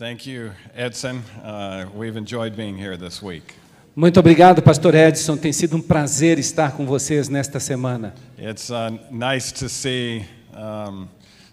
Thank you, Edson. Uh, we've enjoyed being here this week. Muito obrigado, Pastor Edson. Tem sido um prazer estar com vocês nesta semana. It's uh, nice to see um,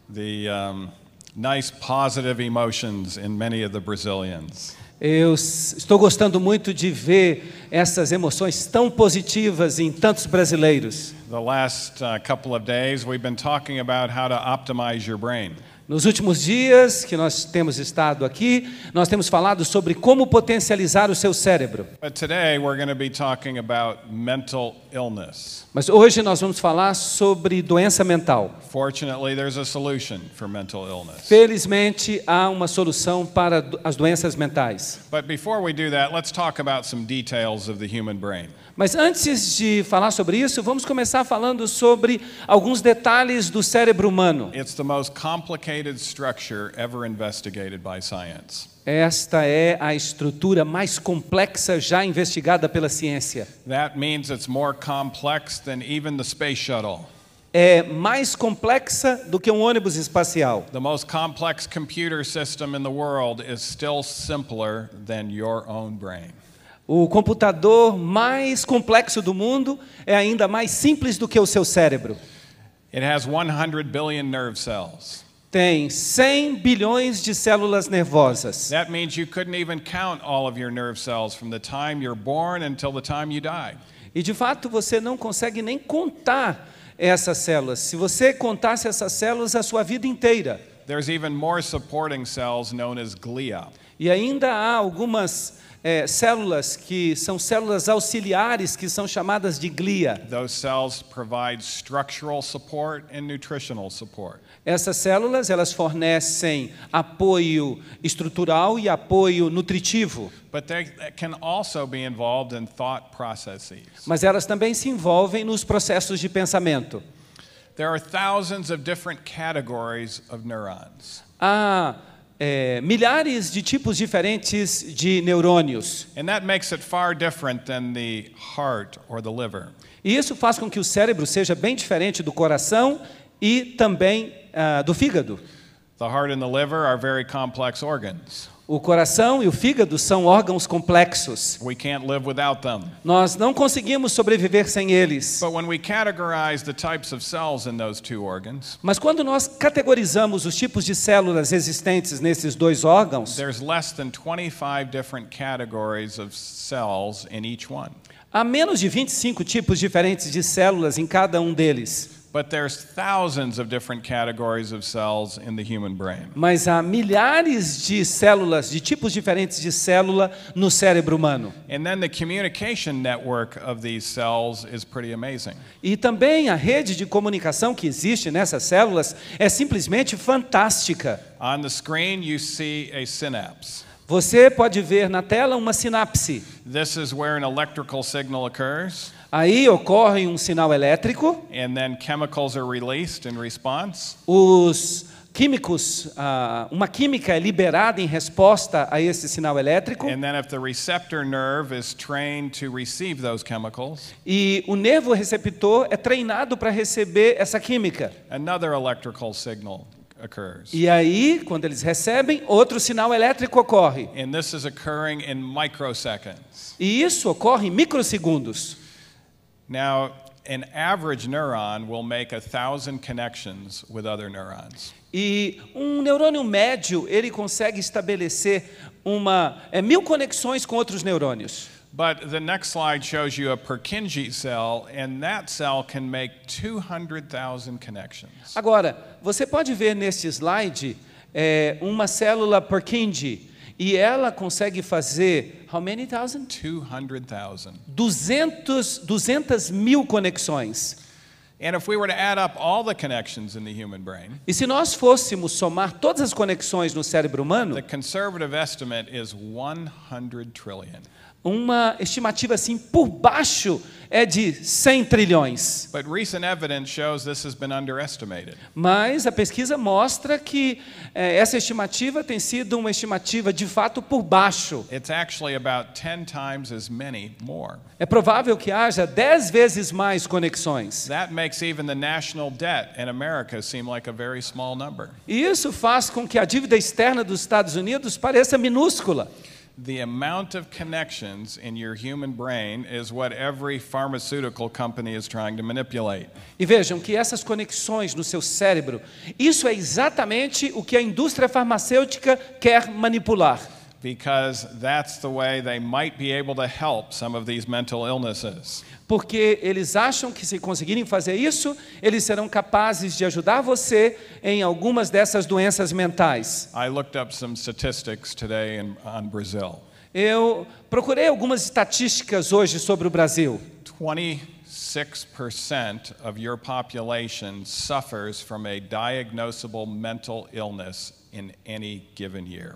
the um, nice positive emotions in many of the Brazilians. Eu estou gostando muito de ver essas emoções tão positivas em tantos brasileiros. The last uh, couple of days, we've been talking about how to optimize your brain. Nos últimos dias que nós temos estado aqui, nós temos falado sobre como potencializar o seu cérebro. But today, we're be about mental illness. Mas hoje nós vamos falar sobre doença mental. Fortunately, there's a solution for mental illness. Felizmente há uma solução para as doenças mentais. But before we do that, let's talk about some details of the human brain. Mas antes de falar sobre isso, vamos começar falando sobre alguns detalhes do cérebro humano. It's the most complicated structure ever investigated by science. Esta é a estrutura mais complexa já investigada pela ciência. That means it's more complex than even the space shuttle. É mais complexa do que um ônibus espacial. The most complex computer system in the world is still simpler than your own brain. O computador mais complexo do mundo é ainda mais simples do que o seu cérebro. It has 100 billion nerve cells. Tem 100 bilhões de células nervosas. That means you couldn't even count all of your nerve cells from the time you're born until the time you die. E de fato você não consegue nem contar essas células. Se você contasse essas células a sua vida inteira. There's even more supporting cells known as glia. E ainda há algumas eh, células que são células auxiliares que são chamadas de glia. Those cells provide structural support and nutritional support. Essas células elas fornecem apoio estrutural e apoio nutritivo, But they can also be involved in thought processes. mas elas também se envolvem nos processos de pensamento. There are thousands of different categories of neurons. Há eh, milhares de tipos diferentes de neurônios. And that makes it far different than the heart or the liver. E isso faz com que o cérebro seja bem diferente do coração e também ah, do fígado. The heart and the liver are very complex organs. O coração e o fígado são órgãos complexos. We can't live without them. Nós não conseguimos sobreviver sem eles. But when we categorize the types of cells in those two organs, Mas quando nós categorizamos os tipos de células existentes nesses dois órgãos, there's less than 25 different categories of cells in each one. há menos de 25 tipos diferentes de células em cada um deles. But there's thousands of different categories of cells in the human brain. Mas há milhares de células, de tipos diferentes de célula no cérebro humano. And then the communication network of these cells is pretty amazing. E também a rede de comunicação que existe nessas células é simplesmente fantástica. On the screen, you see a synapse. Você pode ver na tela uma sinapse. This is where an electrical signal occurs, Aí ocorre um sinal elétrico, and then chemicals are released in response. os químicos, ah, uma química é liberada em resposta a esse sinal elétrico, And then, if the receptor nerve is trained to receive those chemicals, e o nervo receptor é treinado para receber essa química. another electrical signal occurs. E aí, quando eles recebem, outro sinal elétrico ocorre. And this is occurring in microseconds. E isso ocorre em microsegundos. Now, an average neuron will make a thousand connections with other neurons. E um neurônio médio, ele consegue estabelecer uma, é, mil conexões com outros neurônios. But the next slide shows you a Purkinje cell, and that cell can make 200,000 connections. Agora, você pode ver neste slide é, uma célula Purkinje, e ela consegue fazer, how many thousand? 200,000. 200, 200 mil conexões. And if we were to add up all the connections in the human brain, E se nós fôssemos somar todas as conexões no cérebro humano, the conservative estimate is 100 trillion. Uma estimativa assim por baixo é de 100 trilhões. But recent evidence shows this has been underestimated. Mas a pesquisa mostra que eh, essa estimativa tem sido uma estimativa de fato por baixo. It's actually about 10 times as many more. É provável que haja 10 vezes mais conexões. That makes even the national debt in America seem like a very small number. E isso faz com que a dívida externa dos Estados Unidos pareça minúscula. The amount of connections in your human brain is what every pharmaceutical company is trying to manipulate. E vejam que essas conexões no seu cérebro, isso é exatamente o que a indústria farmacêutica quer manipular. Because that's the way they might be able to help some of these mental illnesses. Porque eles acham que se conseguirem fazer isso, eles serão capazes de ajudar você em algumas dessas doenças mentais. I looked up some statistics today in, on Brazil. Eu procurei algumas estatísticas hoje sobre o Brasil. 26% of your population suffers from a diagnosable mental illness in any given year.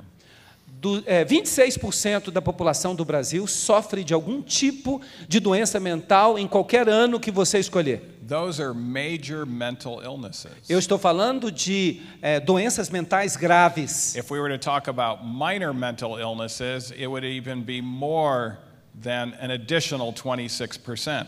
Do, é, 26% da população do Brasil sofre de algum tipo de doença mental em qualquer ano que você escolher. Those are major mental illnesses. Eu estou falando de é, doenças mentais graves. If we were to talk about minor mental illnesses, it would even be more than an additional 26%.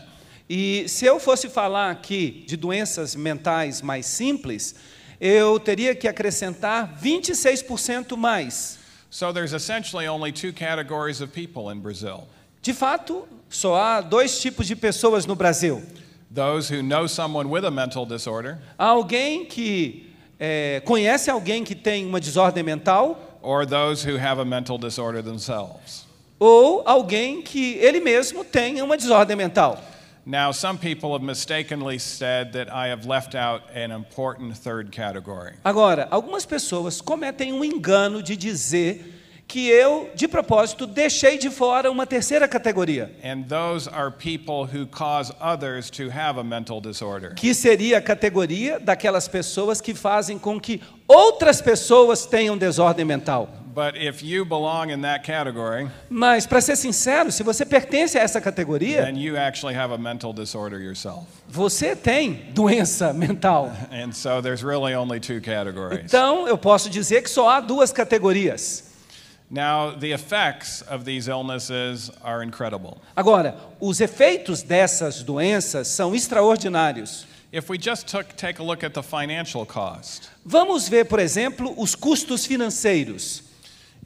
E se eu fosse falar aqui de doenças mentais mais simples, eu teria que acrescentar 26% mais. So there's essentially only two categories of people in Brazil De fato, só há dois tipos de pessoas no Brasil. those who know someone with a mental disorder, alguém que é, conhece alguém que tem uma desordem mental, or those who have a mental disorder themselves. ou alguém que ele mesmo tem uma desordem mental. Now, some people have mistakenly said that I have left out an important third category. Agora, algumas pessoas cometem um engano de dizer que eu, de propósito, deixei de fora uma terceira categoria, And those are people who cause others to have a mental disorder. que seria a categoria daquelas pessoas que fazem com que outras pessoas tenham desordem mental. But if you belong in that category, Mas, para ser sincero, se você pertence a essa categoria, then you actually have a mental disorder yourself. você tem doença mental. And so there's really only two categories. Então, eu posso dizer que só há duas categorias. Now, the effects of these illnesses are incredible. Agora, os efeitos dessas doenças são extraordinários. If we just took, take a look at the financial cost, Vamos ver, por exemplo, os custos financeiros.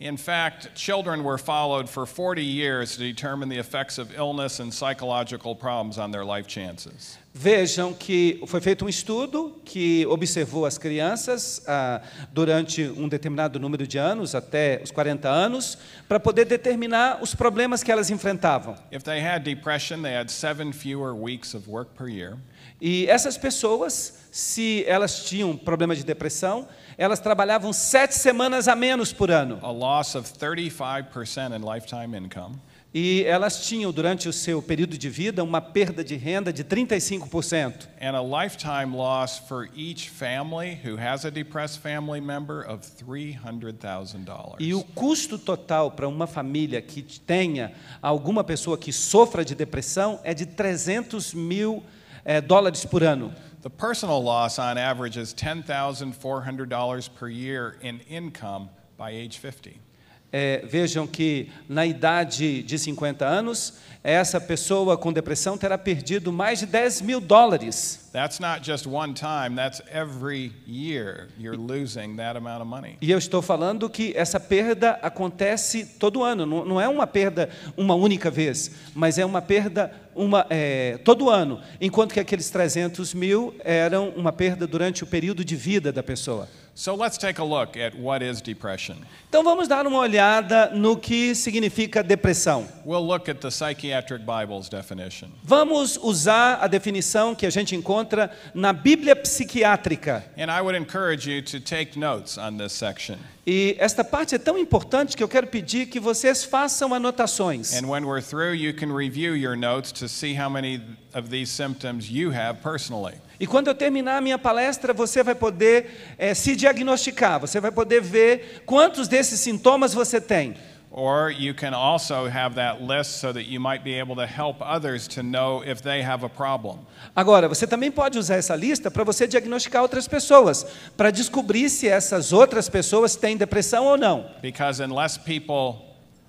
In fact, children were followed for 40 years to determine the effects of illness and psychological problems on their life chances. Vejam que foi feito um estudo que observou as crianças ah, durante um determinado número de anos, até os 40 anos, para poder determinar os problemas que elas enfrentavam. If they had depression, they had seven fewer weeks of work per year. E essas pessoas, se elas tinham problema de depressão, elas trabalhavam sete semanas a menos por ano. a loss of 35% in lifetime income, E elas tinham, durante o seu período de vida, uma perda de renda de 35%. and a lifetime loss for each family who has a depressed family member of $300,000. E o custo total para uma família que tenha alguma pessoa que sofra de depressão é de 300 mil eh, dólares por ano. The personal loss on average is $10,400 per year in income by age 50. É, vejam que na idade de 50 anos, essa pessoa com depressão terá perdido mais de 10 mil dólares. That's not just one time, that's every year you're losing that amount of money. E eu estou falando que essa perda acontece todo ano, não, não é uma perda uma única vez, mas é uma perda uma, é, todo ano, enquanto que aqueles 300 mil eram uma perda durante o período de vida da pessoa. So let's take a look at what is depression. Então vamos dar uma olhada no que significa depressão. We'll look at the Psychiatric Bible's definition. Vamos usar a definição que a gente encontra na Bíblia psiquiátrica. And I would encourage you to take notes on this section. E esta parte é tão importante que eu quero pedir que vocês façam anotações. And when we're through, you can review your notes to see how many of these symptoms you have personally. E quando eu terminar a minha palestra, você vai poder eh, se diagnosticar, você vai poder ver quantos desses sintomas você tem. Or you can also have that list so that you might be able to help others to know if they have a problem. Agora, você também pode usar essa lista para você diagnosticar outras pessoas, para descobrir se essas outras pessoas têm depressão ou não. Because unless people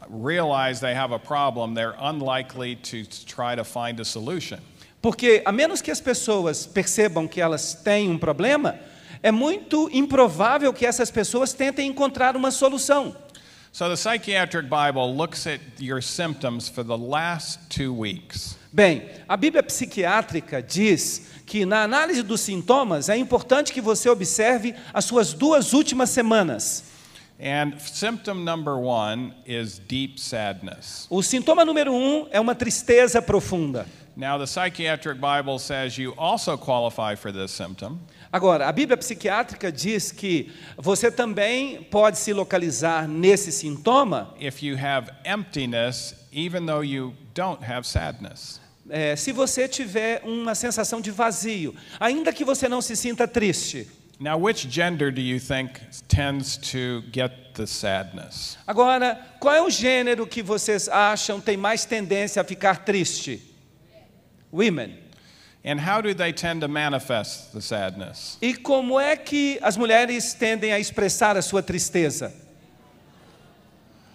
realize they have a problem, they're unlikely to try to find a solution. Porque, a menos que as pessoas percebam que elas têm um problema, é muito improvável que essas pessoas tentem encontrar uma solução. So the psychiatric Bible looks at your symptoms for the last two weeks. Bem, a Bíblia psiquiátrica diz que na análise dos sintomas é importante que você observe as suas duas últimas semanas. And symptom number one is deep sadness. O sintoma número um é uma tristeza profunda. Now, the psychiatric Bible says you also qualify for this symptom Agora, a Bíblia psiquiátrica diz que você também pode se localizar nesse sintoma if you have emptiness, even though you don't have sadness. é, se você tiver uma sensação de vazio, ainda que você não se sinta triste. Now, which gender do you think tends to get the sadness? Agora, qual é o gênero que vocês acham tem mais tendência a ficar triste? Women. And how do they tend to manifest the sadness? E como é que as mulheres tendem a expressar a sua tristeza?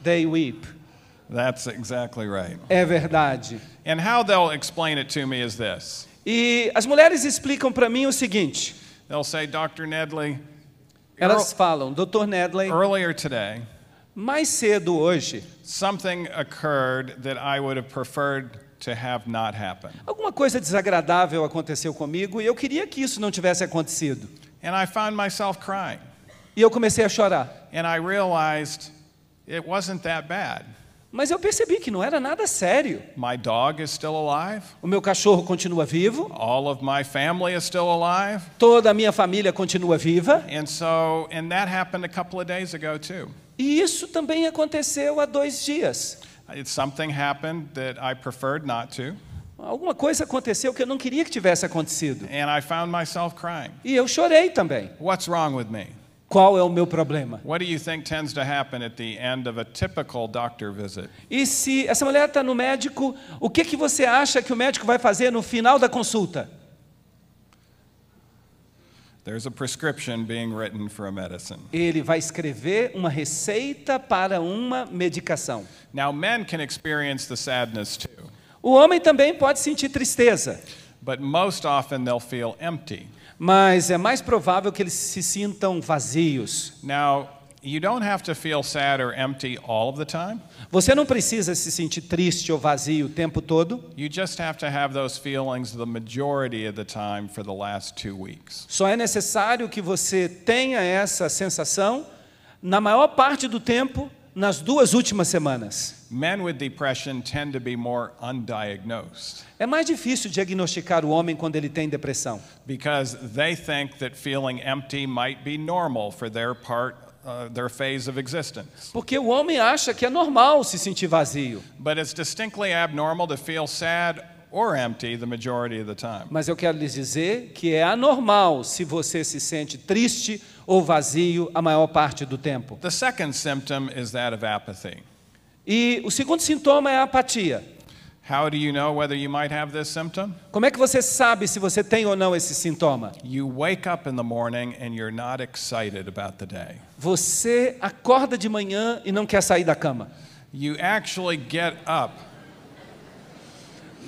They weep. That's exactly right. É verdade. And how they'll explain it to me is this E as mulheres explicam para mim o seguinte: they'll say, Dr. Nedley, elas falam, Dr. Nedley, earlier today, mais cedo hoje, something occurred that I would have preferred to have not happen. alguma coisa desagradável aconteceu comigo e eu queria que isso não tivesse acontecido. And I found myself crying. E eu comecei a chorar. And I realized it wasn't that bad. Mas eu percebi que não era nada sério. My dog is still alive. O meu cachorro continua vivo, All of my family is still alive. toda a minha família continua viva, And so, and that happened a couple of days ago too. e isso também aconteceu há dois dias. Something happened that I preferred not to, Alguma coisa aconteceu que eu não queria que tivesse acontecido. and I found myself crying. E eu chorei também. What's wrong with me? Qual é o meu problema? What do you think tends to happen at the end of a typical doctor visit? E se essa mulher está no médico, o que, que você acha que o médico vai fazer no final da consulta? There's a prescription being written for a medicine. Ele vai escrever uma receita para uma medicação. Now, men can experience the sadness too, O homem também pode sentir tristeza, but most often they'll feel empty. mas é mais provável que eles se sintam vazios. Now, you don't have to feel sad or empty all of the time. Você não precisa se sentir triste ou vazio o tempo todo, You just have to have those feelings the majority of the time for the last two weeks. só é necessário que você tenha essa sensação na maior parte do tempo nas duas últimas semanas. Men with depression tend to be more undiagnosed É mais difícil diagnosticar o homem quando ele tem depressão, because they think that feeling empty might be normal for their part, uh, their phase of existence. porque o homem acha que é normal se sentir vazio. But it's distinctly abnormal to feel sad or empty the majority of the time. Mas eu quero lhes dizer que é anormal se você se sente triste ou vazio a maior parte do tempo. The second symptom is that of apathy. E o segundo sintoma é a apatia. Como é que você sabe se você tem ou não esse sintoma? You wake up in the morning and you're not excited about the day. Você acorda de manhã e não quer sair da cama. You actually get up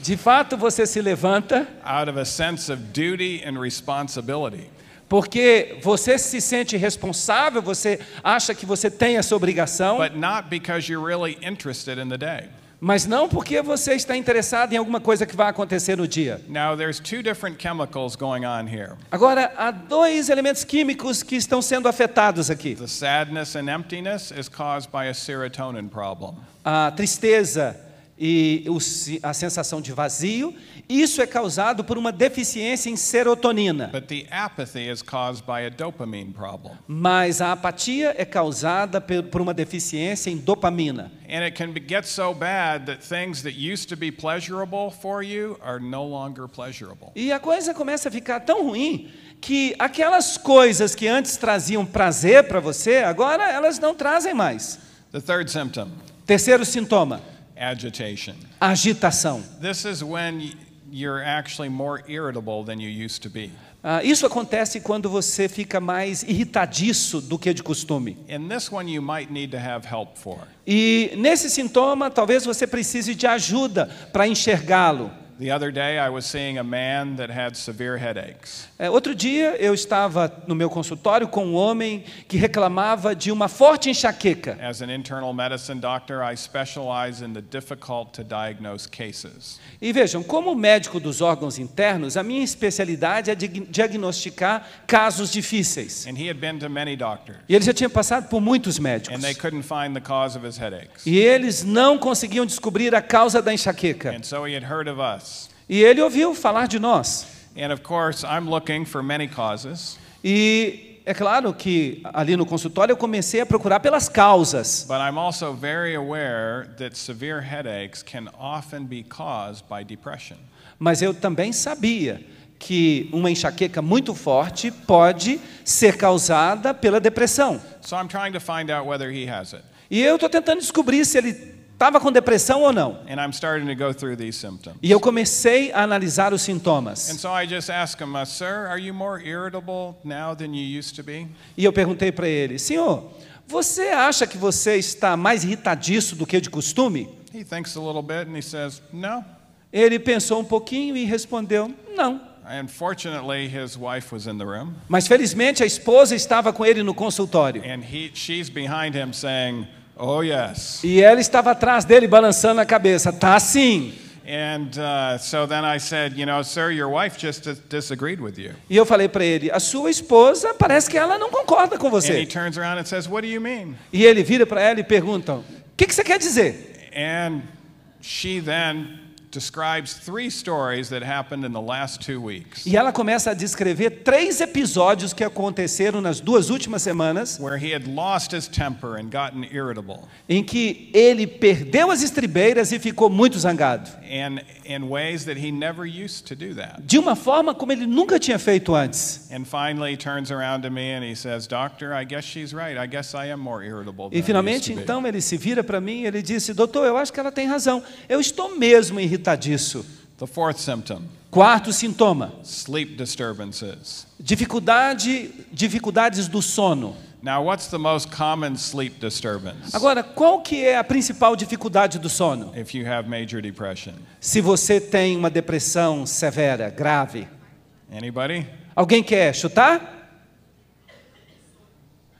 De fato, você se levanta out of a sense of duty and responsibility. porque você se sente responsável, você acha que você tem essa obrigação, But not because you're really interested in the day. Mas não porque você está interessado em alguma coisa que vai acontecer no dia. Now, there's two different chemicals going on here Agora, há dois elementos químicos que estão sendo afetados aqui. the sadness and emptiness is caused by a serotonin problem. A tristeza e a sensação de vazio, isso é causado por uma deficiência em serotonina. But the apathy is caused by a dopamine problem. Mas a apatia é causada por uma deficiência em dopamina. And it can be, get so bad that things that used to be pleasurable for you are no longer pleasurable. E a coisa começa a ficar tão ruim que aquelas coisas que antes traziam prazer para você, agora elas não trazem mais. Terceiro sintoma: agitation. agitação. This is when you're actually more irritable than you used to be. Ah, isso acontece quando você fica mais irritadiço do que de costume. In this one, you might need to have help for. E nesse sintoma, talvez você precise de ajuda para enxergá-lo. The other day, I was seeing a man that had severe headaches. É, outro dia eu estava no meu consultório com um homem que reclamava de uma forte enxaqueca. As an internal medicine doctor, I specialize in the difficult to diagnose cases. E vejam, como médico dos órgãos internos, a minha especialidade é diagnosticar casos difíceis. And he had been to many doctors, E ele já tinha passado por muitos and médicos. they couldn't find the cause of his headaches. E eles não conseguiam descobrir a causa da enxaqueca. And so he had heard of us. E ele ouviu falar de nós. And of course, I'm looking for many causes, E é claro que ali no consultório eu comecei a procurar pelas causas. but I'm also very aware that severe headaches can often be caused by depression. Mas eu também sabia que uma enxaqueca muito forte pode ser causada pela depressão. So I'm trying to find out whether he has it. E eu estou tentando descobrir se ele estava com depressão ou não. And I'm starting to go through these symptoms. E eu comecei a analisar os And sintomas. so I just ask him, uh, Sir, are you more irritable now than you used to be? E eu perguntei para ele: Senhor, você acha que você está mais irritadiço do que de costume? He thinks a little bit and he says, No. Ele pensou um pouquinho e respondeu: Não. Unfortunately, his wife was in the room, Mas felizmente a esposa estava com ele no consultório. and he, she's behind him saying, Oh, yes. E ela estava atrás dele balançando a cabeça. Tá sim. And uh, so then I said, You know, sir, your wife just dis- disagreed with you. E eu falei para ele: a sua esposa parece que ela não concorda com And he você. turns around and says, What do you mean? E ele vira para ela e pergunta: o que, que você quer dizer? And she then describes three stories that happened in the last two weeks E ela começa a descrever três episódios que aconteceram nas duas últimas semanas, where he had lost his temper and gotten irritable, em que ele perdeu as estribeiras e ficou muito zangado, and in ways that he never used to do that. de uma forma como ele nunca tinha feito antes. And finally, he turns around to me and he says, Doctor, I guess she's right. I guess I am more irritable E finalmente, used to be." então, ele se vira para mim e ele disse: Doutor, eu acho que ela tem razão. Eu estou mesmo irritadiço. The fourth symptom Quarto sintoma: sleep disturbances. dificuldade, dificuldades do sono. Now, what's the most common sleep disturbance Agora, qual que é a principal dificuldade do sono? if you have major depression? Se você tem uma depressão severa, grave. Anybody? Alguém quer chutar?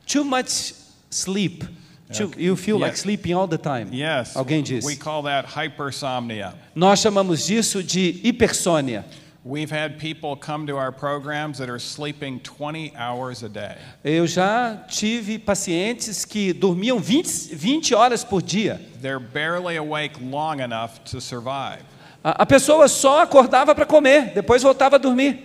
Too much sleep. Too- you feel like Yes. sleeping all the time. Yes. Alguém diz. We call that hypersomnia. Nós chamamos disso de hipersônia. We've had people come to our programs that are sleeping 20 hours a day. Eu já tive pacientes que dormiam 20, 20 horas por dia. They're barely awake long enough to survive. A, a pessoa só acordava para comer, depois voltava a dormir.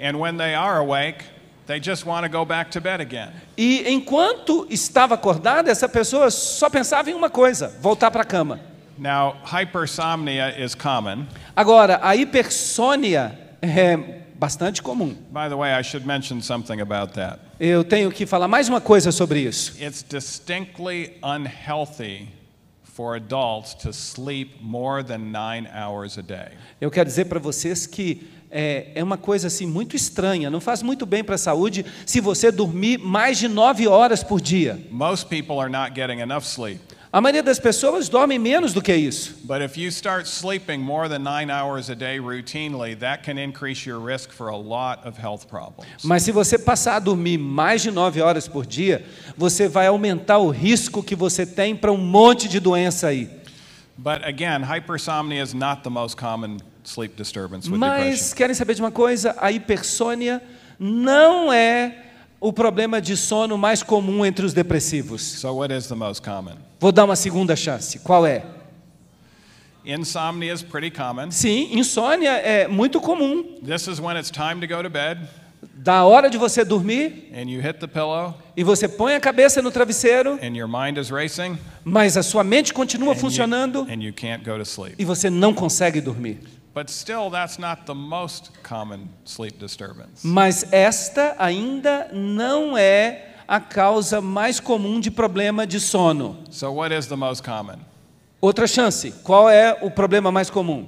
And when they are awake, they just want to go back to bed again. E enquanto estava acordada, essa pessoa só pensava em uma coisa: voltar para a cama. Now, hypersomnia is common. Agora, a hipersônia é bastante comum. By the way, I should mention something about that. Eu tenho que falar mais uma coisa sobre isso. It's distinctly unhealthy for adults to sleep more than nine hours a day. Eu quero dizer para vocês que é, é uma coisa assim muito estranha, não faz muito bem para a saúde se você dormir mais de nove horas por dia. Most people are not getting enough sleep. A maioria das pessoas dormem menos do que isso. But if you start sleeping more than nine hours a day routinely, that can increase your risk for a lot of health problems. Mas se você passar a dormir mais de nove horas por dia, você vai aumentar o risco que você tem para um monte de doença aí. But again, hypersomnia is not the most common sleep disturbance with Mas depression. querem saber de uma coisa? A hipersônia não é o problema de sono mais comum entre os depressivos. So, what is the most common? Vou dar uma segunda chance. Qual é? Insomnia is pretty common. Sim, insônia é muito comum. This is when it's time to go to bed Da hora de você dormir and you hit the pillow e você põe a cabeça no travesseiro, and your mind is racing mas a sua mente continua and you, funcionando and you can't go to sleep. e você não consegue dormir. But still, that's not the most common sleep disturbance. Mas esta ainda não é a causa mais comum de problema de sono. So, what is the most common? Outra chance. Qual é o problema mais comum?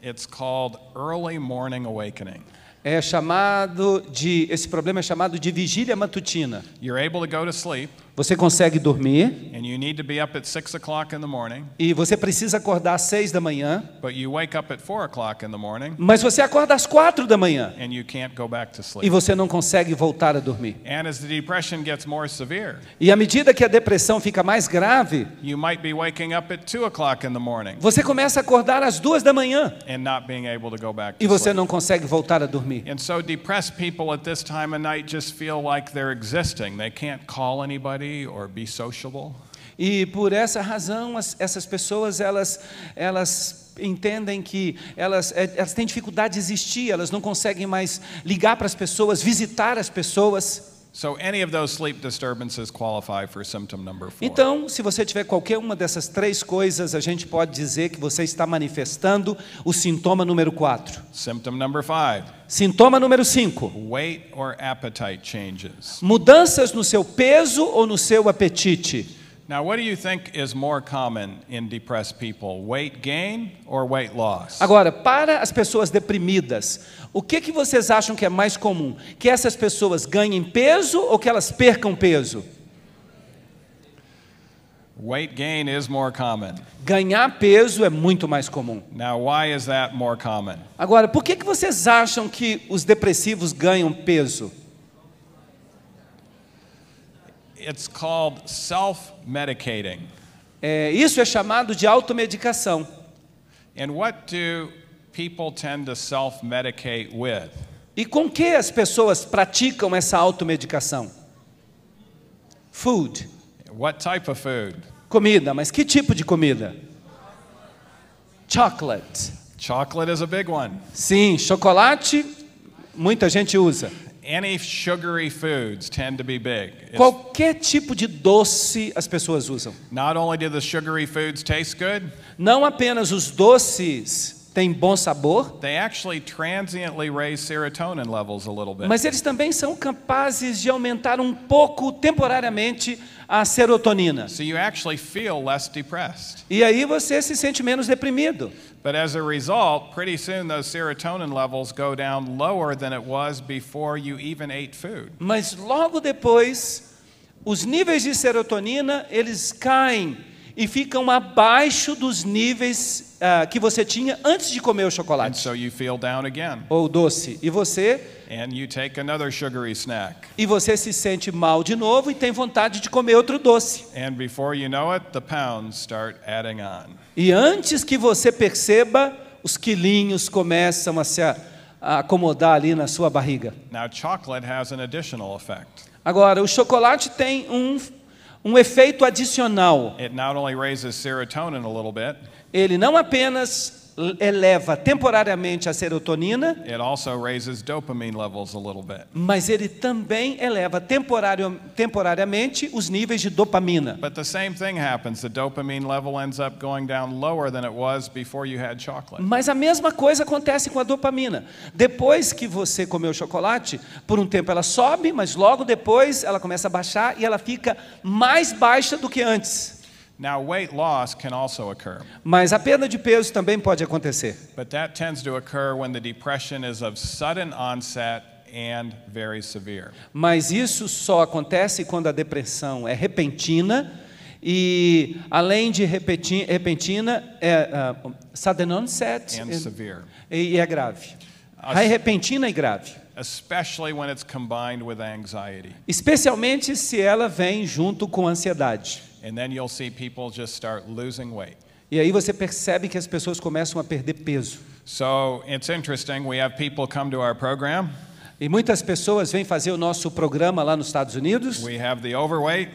It's called early morning awakening. É chamado de esse problema é chamado de vigília matutina. You're able to go to sleep, Você consegue dormir and you need to be up at 6 o'clock in the morning, e você precisa acordar às seis da manhã, but you wake up at 4 o'clock in the morning, mas você acorda às quatro da manhã and you can't go back to e você não consegue voltar a dormir. And as the depression gets more severe, E à medida que a depressão fica mais grave, you might be waking up at 2 o'clock in the morning você começa a acordar às duas da manhã and not being able to go back e você sleep. não consegue voltar a dormir. And so depressed people at this time of night just feel like they're existing. They can't call anybody or be sociable. E por essa razão, as- essas pessoas elas, elas entendem que elas, é, elas têm dificuldade de existir, elas não conseguem mais ligar para as pessoas, visitar as pessoas. So any of those sleep disturbances qualify for symptom number four. Então, se você tiver qualquer uma dessas três coisas, a gente pode dizer que você está manifestando o sintoma número 4. Symptom number five, Sintoma número 5. weight or appetite changes. Mudanças no seu peso ou no seu apetite. Now, what do you think is more common in depressed people, weight gain or weight loss? Agora, para as pessoas deprimidas, o que, que vocês acham que é mais comum? Que essas pessoas ganhem peso ou que elas percam peso? Weight gain is more common. Ganhar peso é muito mais comum. Now, why is that more common? Agora, por que, que vocês acham que os depressivos ganham peso? It's called self medicating. É, isso é chamado de automedicação. And what do people tend to self medicate with? E com que as pessoas praticam essa automedicação? Food, What type of food? comida, mas que tipo de comida? Chocolate. Chocolate is a big one. Sim, chocolate, muita gente usa. Any sugary foods tend to be big. It's Qualquer tipo de doce as pessoas usam. not only do the sugary foods taste good, Não apenas os doces têm bom sabor, they actually transiently raise serotonin levels a little bit. mas eles também são capazes de aumentar um pouco temporariamente a serotonina. So you actually feel less depressed. E aí você se sente menos deprimido. But as a result, pretty soon those serotonin levels go down lower than it was before you even ate food. Mas logo depois, os níveis de serotonina, eles caem e ficam abaixo dos níveis ah, que você tinha antes de comer o chocolate so you feel down again. ou doce. E você And you take another sugary snack. e você se sente mal de novo e tem vontade de comer outro doce. And before you know it, the pounds start adding on. E antes que você perceba, os quilinhos começam a se acomodar ali na sua barriga. Now, chocolate has an additional effect. Agora, o chocolate tem um, um efeito adicional. Ele não apenas eleva temporariamente a serotonina, it also raises dopamine levels a little bit. mas ele também eleva temporariamente os níveis de dopamina. But the same thing happens. The dopamine level ends up going down lower than it was before you had chocolate. Mas a mesma coisa acontece com a dopamina. Depois que você comeu chocolate, por um tempo ela sobe, mas logo depois ela começa a baixar e ela fica mais baixa do que antes. Now, weight loss can also occur, Mas a perda de peso também pode acontecer. but that tends to occur when the depression is of sudden onset and very severe. Mas isso só acontece quando a depressão é repentina e, além de repeti- repentina, é uh, sudden onset And e- severe. e, é grave. É repentina e grave. especially when it's combined with anxiety. Especialmente se ela vem junto com ansiedade. And then you'll see people just start losing weight. E aí você percebe que as pessoas começam a perder peso. So it's interesting. We have people come to our program. E muitas pessoas vêm fazer o nosso programa lá nos Estados Unidos. We have the overweight,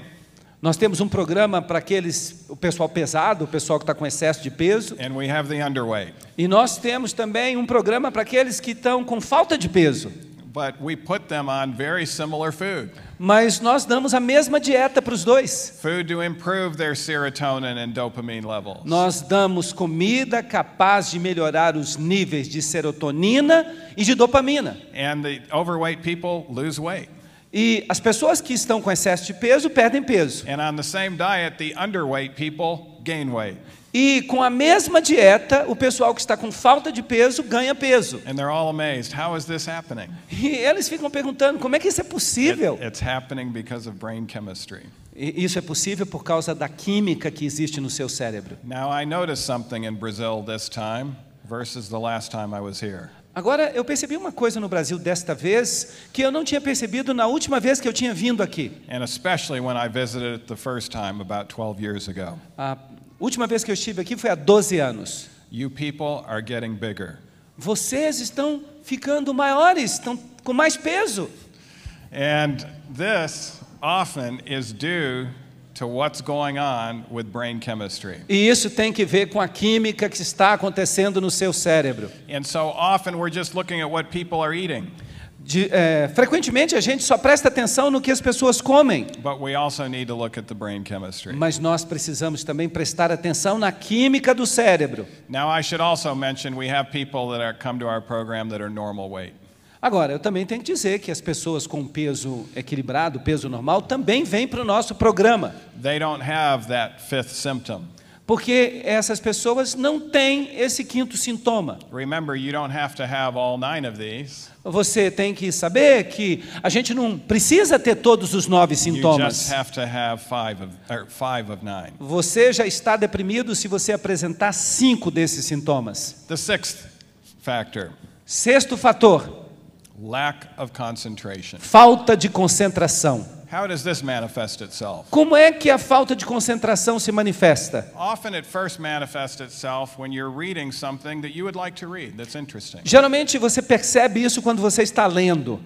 Nós temos um programa para aqueles, o pessoal pesado, o pessoal que está com excesso de peso. and we have the underweight. E nós temos também um programa para aqueles que estão com falta de peso. But we put them on very similar food. Mas nós damos a mesma dieta para os dois. food to improve their serotonin and dopamine levels. Nós damos comida capaz de melhorar os níveis de serotonina e de dopamina. And the overweight people lose weight. E as pessoas que estão com excesso de peso perdem peso. And on the same diet, the underweight people gain weight. E com a mesma dieta, o pessoal que está com falta de peso ganha peso. And they're all amazed. How is this happening? E eles ficam perguntando como é que isso é possível. It- it's happening because of brain chemistry. E isso é possível por causa da química que existe no seu cérebro. Now, I noticed something in Brazil this time versus the last time I was here. Agora, eu percebi uma coisa no Brasil desta vez que eu não tinha percebido na última vez que eu tinha vindo aqui. And especially when I visited it the first time about 12 years ago. A última vez que eu estive aqui foi há 12 anos. You people are getting bigger. Vocês estão ficando maiores, estão com mais peso. And this often is due to what's going on with brain chemistry. E isso tem que ver com a química que está acontecendo no seu cérebro. And so often we're just looking at what people are eating, De- é, frequentemente a gente só presta atenção no que as pessoas comem, but we also need to look at the brain chemistry. mas nós precisamos também prestar atenção na química do cérebro. Agora, eu também tenho que dizer que as pessoas com peso equilibrado, peso normal, também vêm para o nosso programa, They don't have that fifth symptom. Porque essas pessoas não têm esse quinto sintoma. Remember, you don't have to have all nine of these. Você tem que saber que a gente não precisa ter todos os nove You just sintomas. have to have five of, or five of nine. Você já está deprimido se você apresentar cinco desses sintomas. The sixth factor Sexto fator, lack of concentration. falta de concentração. How does this manifest itself? Como é que a falta de concentração se manifesta? Often it first manifests itself when you're reading something that you would like to read that's interesting. Geralmente você percebe isso quando você está lendo.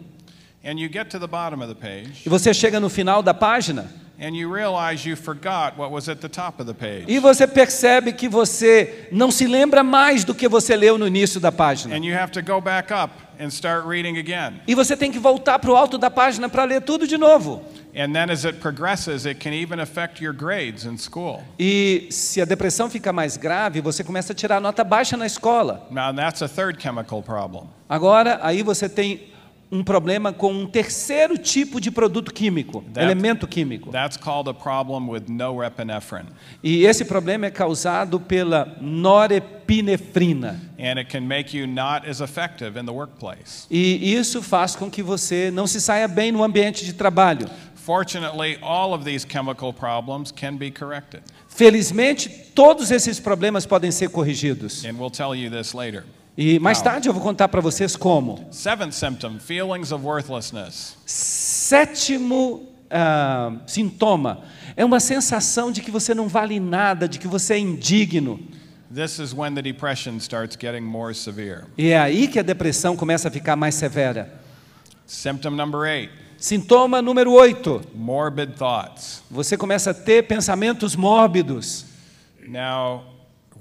And you get to the bottom of the page E você chega no final da página and you realize you forgot what was at the top of the page. e você percebe que você não se lembra mais do que você leu no início da página. And you have to go back up and start reading again. E você tem que voltar para o alto da página para ler tudo de novo. And then as it progresses, it can even affect your grades in school. E se a depressão fica mais grave, você começa a tirar nota baixa na escola. Now, that's a third chemical problem. Agora, aí você tem um problema com um terceiro tipo de produto químico, That- elemento químico. That's called a problem with norepinephrine. E esse problema é causado pela norepinefrina. And it can make you not as effective in the workplace. E isso faz com que você não se saia bem no ambiente de trabalho. Fortunately, all of these chemical problems can be corrected. Felizmente, todos esses problemas podem ser corrigidos. And we'll tell you this later. E mais tarde eu vou contar para vocês como. Seventh symptom feelings of worthlessness. Sétimo ah, sintoma é uma sensação de que você não vale nada, de que você é indigno. This is when the depression starts getting more severe. E é aí que a depressão começa a ficar mais severa. Symptom number eight Sintoma número 8. morbid thoughts. Você começa a ter pensamentos mórbidos. Now,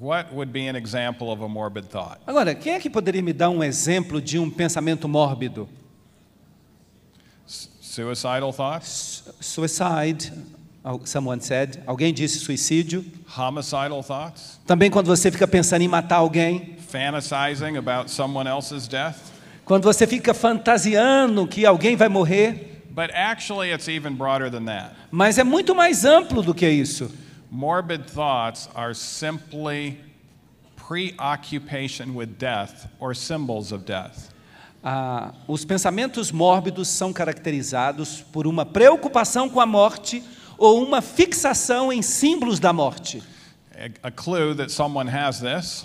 what would be an example of a morbid thought? Agora, quem é que poderia me dar um exemplo de um pensamento mórbido? Suicidal thoughts? Suicide, al- someone said. Alguém disse suicídio. Homicidal thoughts? Também quando você fica pensando em matar alguém. Fantasizing about someone else's death? Quando você fica fantasiando que alguém vai morrer. But actually, it's even broader than that. Mas é muito mais amplo do que isso. Morbid thoughts are simply preoccupation with death or symbols of death. Ah, os pensamentos mórbidos são caracterizados por uma preocupação com a morte ou uma fixação em símbolos da morte. A, a clue that someone has this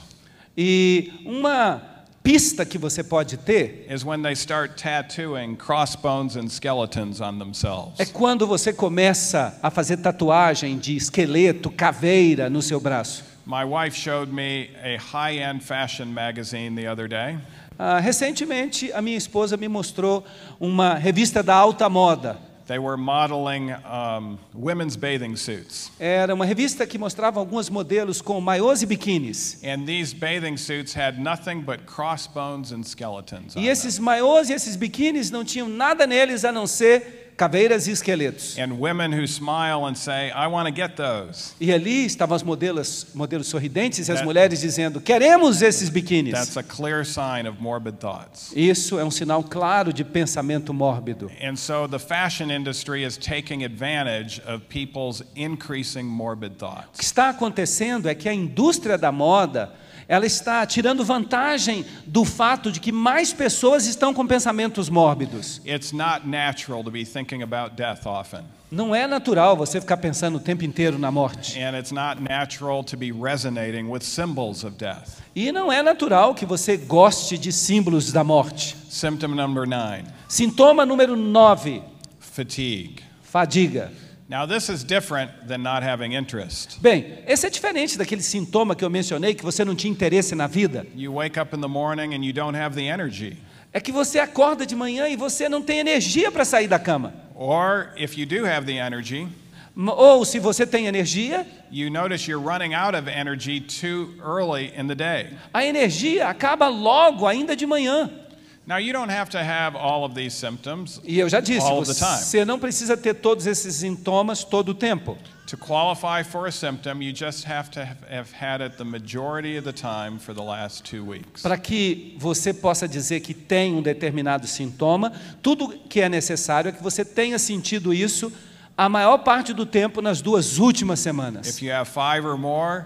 E uma pista que você pode ter is when they start tattooing crossbones and skeletons on themselves. é quando você começa a fazer tatuagem de esqueleto, caveira no seu braço. My wife showed me a high end fashion magazine the other day, Ah, recentemente, a minha esposa me mostrou uma revista da alta moda. They were modeling um, women's bathing suits. Era uma revista que mostrava alguns modelos com maiôs e biquínis. And these bathing suits had nothing but crossbones and skeletons. On E esses maiôs e esses biquínis não tinham nada neles a não ser caveiras e esqueletos. and women who smile and say, I want to get those. E ali estavam as modelos, modelos sorridentes e as mulheres dizendo: queremos esses biquínis. That's a clear sign of morbid thoughts. Isso é um sinal claro de pensamento mórbido. And so the fashion industry is taking advantage of people's increasing morbid O que thoughts. está acontecendo é que a indústria da moda ela está tirando vantagem do fato de que mais pessoas estão com pensamentos mórbidos. It's not natural to be thinking about death often. Não é natural você ficar pensando o tempo inteiro na morte. And it's not natural to be resonating with symbols of death. E não é natural que você goste de símbolos da morte. Symptom number nine Sintoma número 9, fatigue. fadiga. Now, this is different than not having interest. Bem, esse é diferente daquele sintoma que eu mencionei que você não tinha interesse na vida. You wake up in the morning and you don't have the energy. É que você acorda de manhã e você não tem energia para sair da cama. Or if you do have the energy, Ou se você tem energia, you notice you're running out of energy too early in the day. a energia acaba logo, ainda de manhã. Now, you don't have to have all of these symptoms E eu já disse, all of the time. você não precisa ter todos esses sintomas todo o tempo. To qualify for a symptom, you just have to have have had it the majority of the time for the last two weeks. Para que você possa dizer que tem um determinado sintoma, tudo que é necessário é que você tenha sentido isso a maior parte do tempo nas duas últimas semanas. More,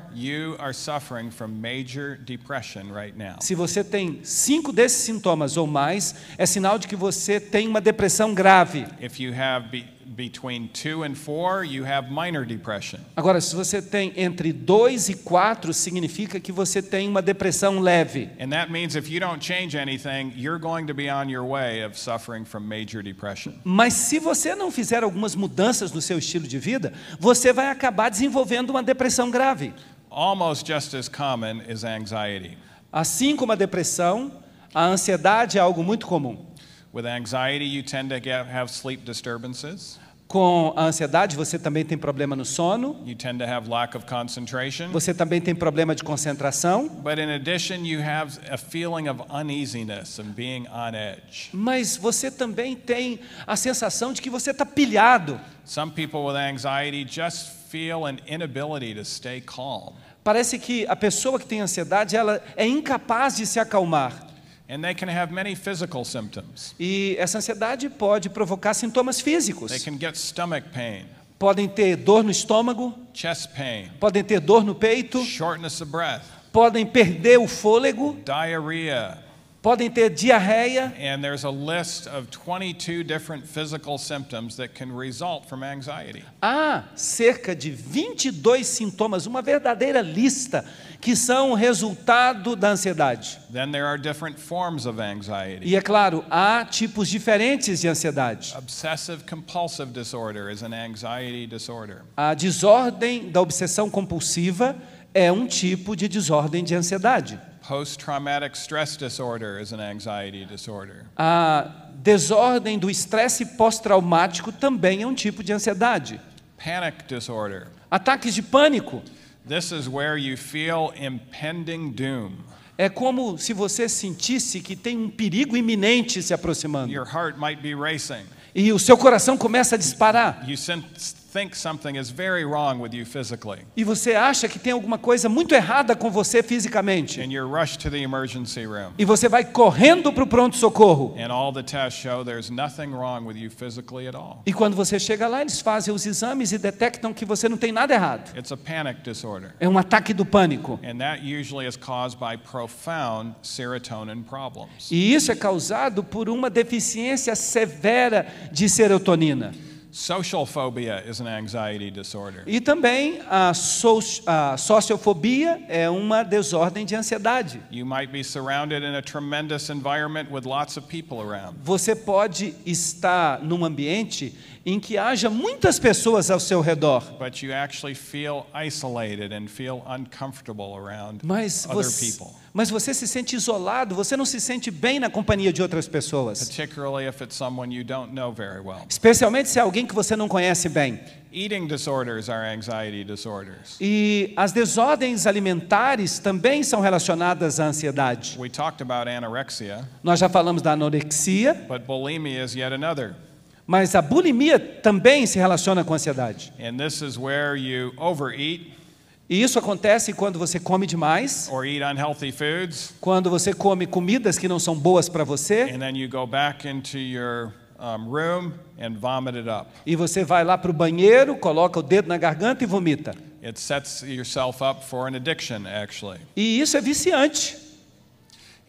right. Se você tem cinco desses sintomas ou mais, é sinal de que você tem uma depressão grave. If you have be, between two and four, you have minor depression. Agora, se você tem entre dois e quatro, significa que você tem uma depressão leve. And that means if you don't change anything, you're going to be on your way of suffering from major depression. Mas se você não fizer algumas mudanças no seu estilo de vida, você vai acabar desenvolvendo uma depressão grave. Almost just as common is anxiety. Assim como a depressão, a ansiedade é algo muito comum. With anxiety, you tend to get, have sleep disturbances. Com a ansiedade, você também tem problema no sono, você também tem problema de concentração, But in addition, you have a feeling of uneasiness and being on edge. mas você também tem a sensação de que você está pilhado. Some people with anxiety just feel an inability to stay calm. Parece que a pessoa que tem ansiedade, ela é incapaz de se acalmar. And they can have many physical symptoms. E essa ansiedade pode provocar sintomas They físicos. can get stomach pain, Podem ter dor no estômago, chest pain, podem ter dor no peito, shortness of breath, podem perder o fôlego, diarrhea, podem ter diarreia. and there's a list of 22 different physical symptoms that can result from anxiety. Há cerca de 22 sintomas, uma verdadeira lista, que são resultado da ansiedade. Then there are different forms of anxiety. E é claro, há tipos diferentes de ansiedade. Obsessive compulsive disorder is an anxiety disorder. A desordem da obsessão compulsiva é um tipo de desordem de ansiedade. Post traumatic stress disorder is an anxiety disorder. A desordem do estresse pós-traumático também é um tipo de ansiedade. Panic disorder. Ataques de pânico This is where you feel impending doom. é como se você sentisse que tem um perigo iminente se aproximando. Your heart might be racing. E o seu coração começa a disparar. You sen- think something is very wrong with you physically, E você acha que tem alguma coisa muito errada com você fisicamente. and you're rushed to the emergency room. E você vai correndo para o pronto-socorro. And all the tests show there's nothing wrong with you physically at all. E quando você chega lá, eles fazem os exames e detectam que você não tem nada errado. It's a panic disorder. É um ataque do pânico. And that usually is caused by profound serotonin problems. E isso é causado por uma deficiência severa de serotonina. Social phobia is an anxiety disorder. E também a, so a sociofobia é uma desordem de ansiedade. You might be surrounded in a tremendous environment with lots of people around, Você pode estar num ambiente em que haja muitas pessoas ao seu redor, but you actually feel isolated and feel uncomfortable around mas other você, people, mas você se sente isolado, você não se sente bem na companhia de outras pessoas. particularly if it's someone you don't know very well. Especialmente se é alguém que você não conhece bem. Eating disorders are anxiety disorders. E as desordens alimentares também são relacionadas à ansiedade. We talked about anorexia, Nós já falamos da anorexia, but bulimia is yet another. Mas a bulimia também se relaciona com a ansiedade. And this is where you overeat E isso acontece quando você come demais, or eat unhealthy foods, quando você come comidas que não são boas para você, and then you go back into your um, room and vomit it up. e você vai lá para o banheiro, coloca o dedo na garganta e vomita. It sets yourself up for an addiction, actually. E isso é viciante.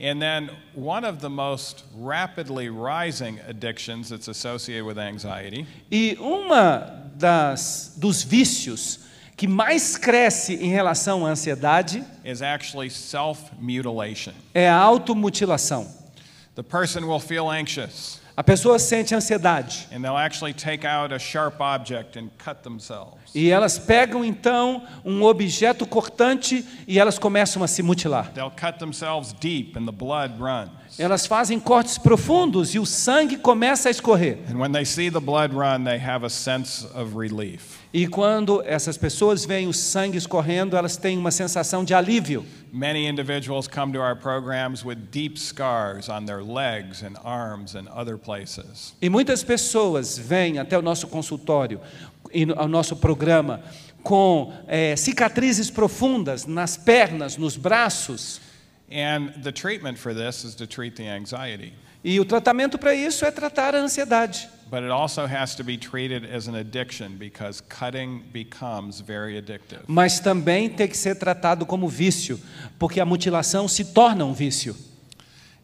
And then one of the most rapidly rising addictions that's associated with anxiety E uma das dos vícios que mais cresce em relação à ansiedade is actually self mutilation. é a automutilação. The person will feel anxious A pessoa sente ansiedade and they'll actually take out a sharp object and cut themselves. e elas pegam então um objeto cortante e elas começam a se mutilar. They'll cut themselves deep and the blood runs. Elas fazem cortes profundos e o sangue começa a escorrer. And when they see the blood run, they have a sense of relief. E quando essas pessoas veem o sangue escorrendo, elas têm uma sensação de alívio. Many individuals come to our programs with deep scars on their legs and arms and other places. E muitas pessoas vêm até o nosso consultório e ao nosso programa com eh, cicatrizes profundas nas pernas, nos braços. E o tratamento para isso é tratar a ansiedade. But it also has to be treated as an addiction because cutting becomes very addictive. Mas também tem que ser tratado como vício, porque a mutilação se torna um vício.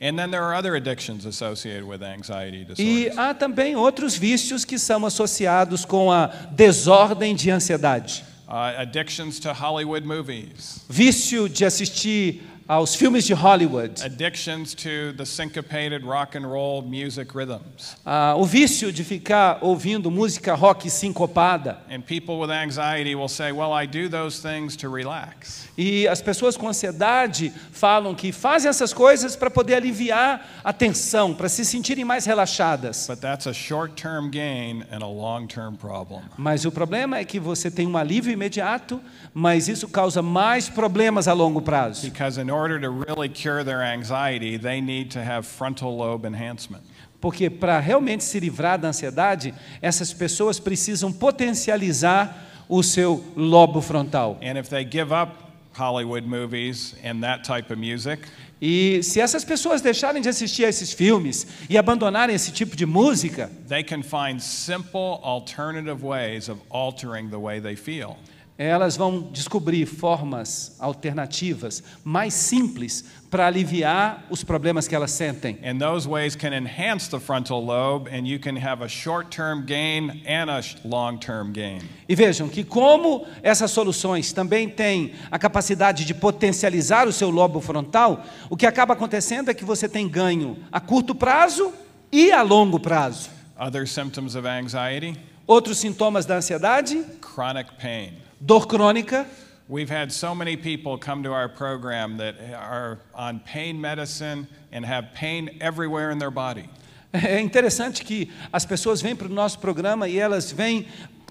And then there are other addictions associated with anxiety E há também outros vícios que são associados com a desordem de ansiedade. Uh, addictions to Hollywood movies, Vício de assistir aos filmes de Hollywood. addictions to the syncopated rock and roll music rhythms. Ah, o vício de ficar ouvindo música rock sincopada. And people with anxiety will say, Well, I do those things to relax. E as pessoas com ansiedade falam que fazem essas coisas para poder aliviar a tensão, para se sentirem mais relaxadas. But that's a short term gain and a long term problem. Mas o problema é que você tem um alívio imediato, mas isso causa mais problemas a longo prazo. Because in order to really cure their anxiety, they need to have frontal lobe enhancement. Porque para realmente se livrar da ansiedade, essas pessoas precisam potencializar o seu lobo frontal. And if they give up Hollywood movies and that type of music, E se essas pessoas deixarem de assistir a esses filmes e abandonarem esse tipo de música, they can find simple alternative ways of altering the way they feel. Elas vão descobrir formas alternativas mais simples para aliviar os problemas que elas sentem. And those ways can enhance the frontal lobe, and you can have a short term gain and a long term gain. E vejam que como essas soluções também têm a capacidade de potencializar o seu lobo frontal, o que acaba acontecendo é que você tem ganho a curto prazo e a longo prazo. Other symptoms of anxiety Outros sintomas da ansiedade, chronic pain. Dor crônica. We've had so many people come to our program that are on pain medicine and have pain everywhere in their body. É interessante que as pessoas vêm para o nosso programa e elas vêm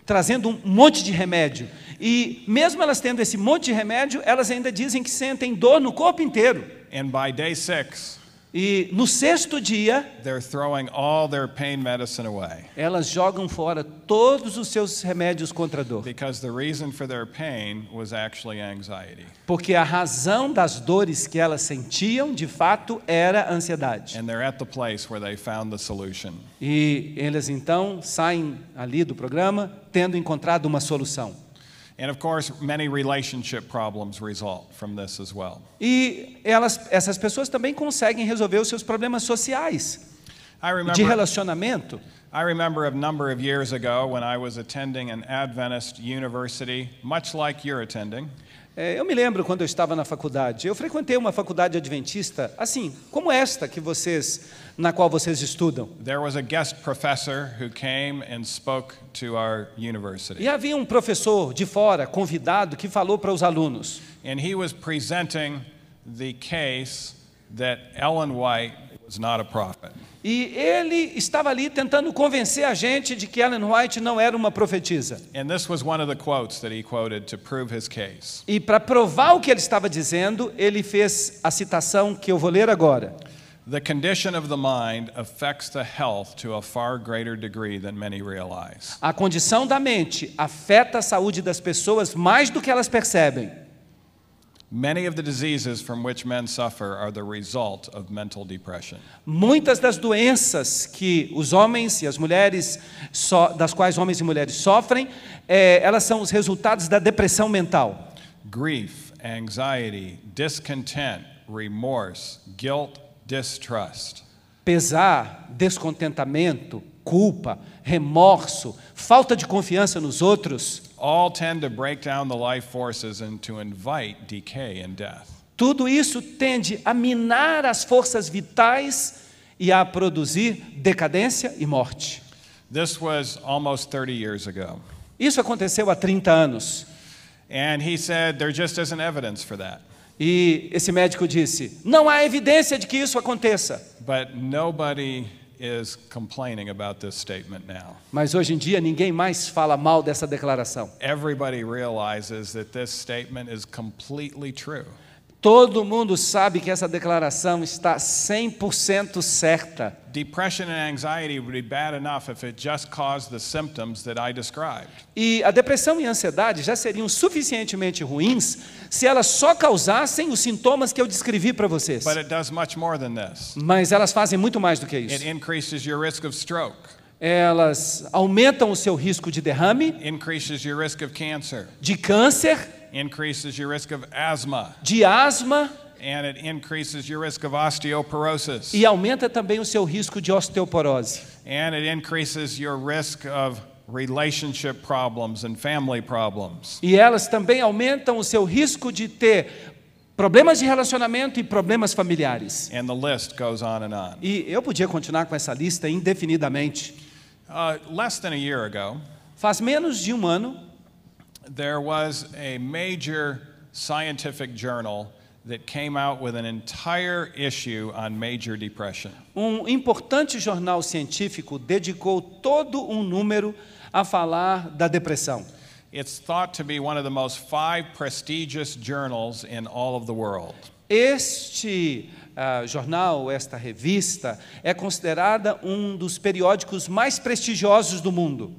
trazendo um monte de remédio. E mesmo elas tendo esse monte de remédio, elas ainda dizem que sentem dor no corpo inteiro. And by day six, E no sexto dia, they're throwing all their pain medicine away elas jogam fora todos os seus remédios contra a dor. because the reason for their pain was actually anxiety. Porque a razão das dores que elas sentiam, de fato, era ansiedade. And they're at the place where they found the solution. E eles então saem ali do programa tendo encontrado uma solução. And of course, many relationship problems result from this as well. E elas, essas pessoas também conseguem resolver os seus problemas sociais, I de remember, relacionamento. I remember a number of years ago when I was attending an Adventist university, much like you're attending. É, eu me lembro quando eu estava na faculdade. Eu frequentei uma faculdade adventista, assim, como esta que vocês, na qual vocês estudam. There was a guest professor who came and spoke to our university. E havia um professor de fora, convidado, que falou para os alunos. And he was presenting the case that Ellen White E ele estava ali tentando convencer a gente de que Ellen White não era uma profetisa. And this was one of the quotes that he quoted to prove his case. E para provar o que ele estava dizendo, ele fez a citação que eu vou ler agora. The condition of the mind affects the health to a far greater degree than many realize. A condição da mente afeta a saúde das pessoas mais do que elas percebem. Muitas das doenças que os homens e as mulheres, so- das quais homens e mulheres sofrem, eh, elas são os resultados da depressão mental. Grief, anxiety, discontent, remorse, guilt, distrust. Pesar, descontentamento, culpa, remorso, falta de confiança nos outros, all tend to break down the life forces and to invite decay and death. tudo isso tende a minar as forças vitais e a produzir decadência e morte. This was almost 30 years ago. Isso aconteceu há 30 anos. And he said there just isn't evidence for that. E esse médico disse: não há evidência de que isso aconteça. But nobody is complaining about this statement now. Mas hoje em dia ninguém mais fala mal dessa declaração. Everybody realizes that this statement is completely true. Todo mundo sabe que essa declaração está 100% certa. Depression and anxiety would be bad enough if it just caused the symptoms that I described. E a depressão e a ansiedade já seriam suficientemente ruins se elas só causassem os sintomas que eu descrevi para vocês. But it does much more than this. Mas elas fazem muito mais do que It isso. increases your risk of stroke, Elas aumentam o seu risco de derrame, increases your risk of cancer, de câncer, increases your risk of asthma, de asma and it increases your risk of osteoporosis. e aumenta também o seu risco de osteoporose. And it increases your risk of relationship problems and family problems. E elas também aumentam o seu risco de ter problemas de relacionamento e problemas familiares. And the list goes on and on. E eu podia continuar com essa lista indefinidamente. Uh, less than a year ago, Faz menos de um ano, there was a major scientific journal that came out with an entire issue on major depression. um importante jornal científico dedicou todo um número a falar da depressão. It's thought to be one of the most five prestigious journals in all of the world. Este ah, jornal, esta revista, é considerada um dos periódicos mais prestigiosos do mundo.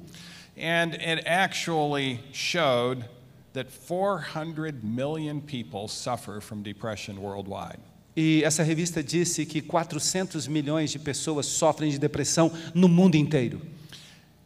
And it actually showed that 400 million people suffer from depression worldwide. E essa revista disse que 400 milhões de pessoas sofrem de depressão no mundo inteiro.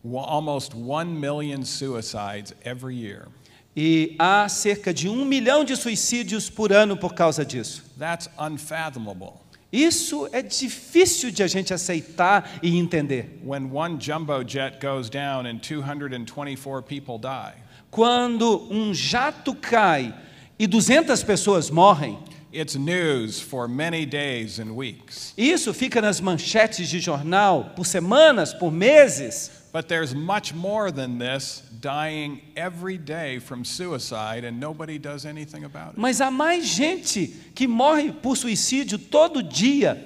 Almost 1 million suicides every year. E há cerca de um milhão de suicídios por ano por causa disso. That's unfathomable. Isso é difícil de a gente aceitar e entender. When one jumbo jet goes down and 224 people die, Quando um jato cai e 200 pessoas morrem, it's news for many days and weeks. isso fica nas manchetes de jornal por semanas, por meses. But there's much more than this dying every day from suicide, and nobody does anything about it. Mas há mais gente que morre por suicídio todo dia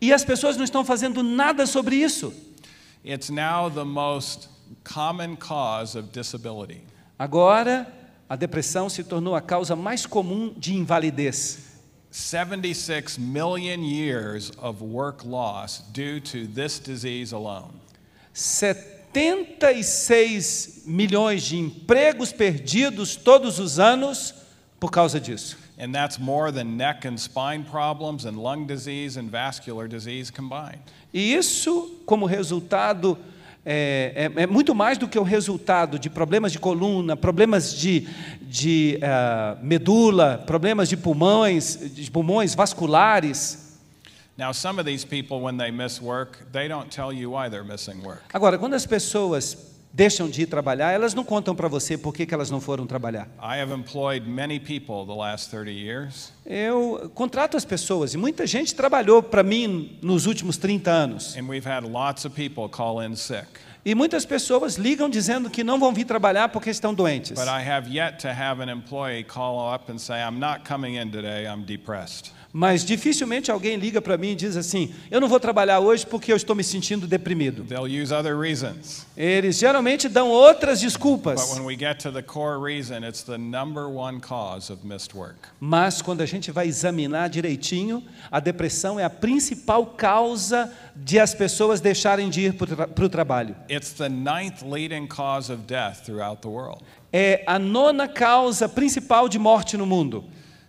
e as pessoas não estão fazendo nada sobre isso. It's now the most common cause of disability. Agora, a depressão se tornou a causa mais comum de invalidez. 76 million years of work loss due to this disease alone. 76 milhões de empregos perdidos todos os anos por causa disso. And that's more than neck and spine problems and lung disease and vascular disease combined. E isso, como resultado, é, é- é muito mais do que o resultado de problemas de coluna, problemas de, de ah, medula, problemas de pulmões, de pulmões vasculares. Agora, quando as pessoas deixam de ir trabalhar, elas não contam para você por que, que elas não foram trabalhar. I have employed many people the last 30 years, Eu contrato as pessoas e muita gente trabalhou para mim nos últimos 30 anos. E muitas pessoas ligam dizendo que não vão vir trabalhar porque estão doentes. But I have yet to have an employee call up and say, I'm not coming in today, I'm depressed. Mas dificilmente alguém liga para mim e diz assim: Eu não vou trabalhar hoje porque eu estou me sentindo deprimido. Eles geralmente dão outras But desculpas. when we get to the core reason, it's the number one cause of missed work. Mas quando a gente vai examinar direitinho, a depressão é a principal causa de as pessoas deixarem de ir para o trabalho. It's the ninth leading cause of death throughout the world. É a nona causa principal de morte no mundo.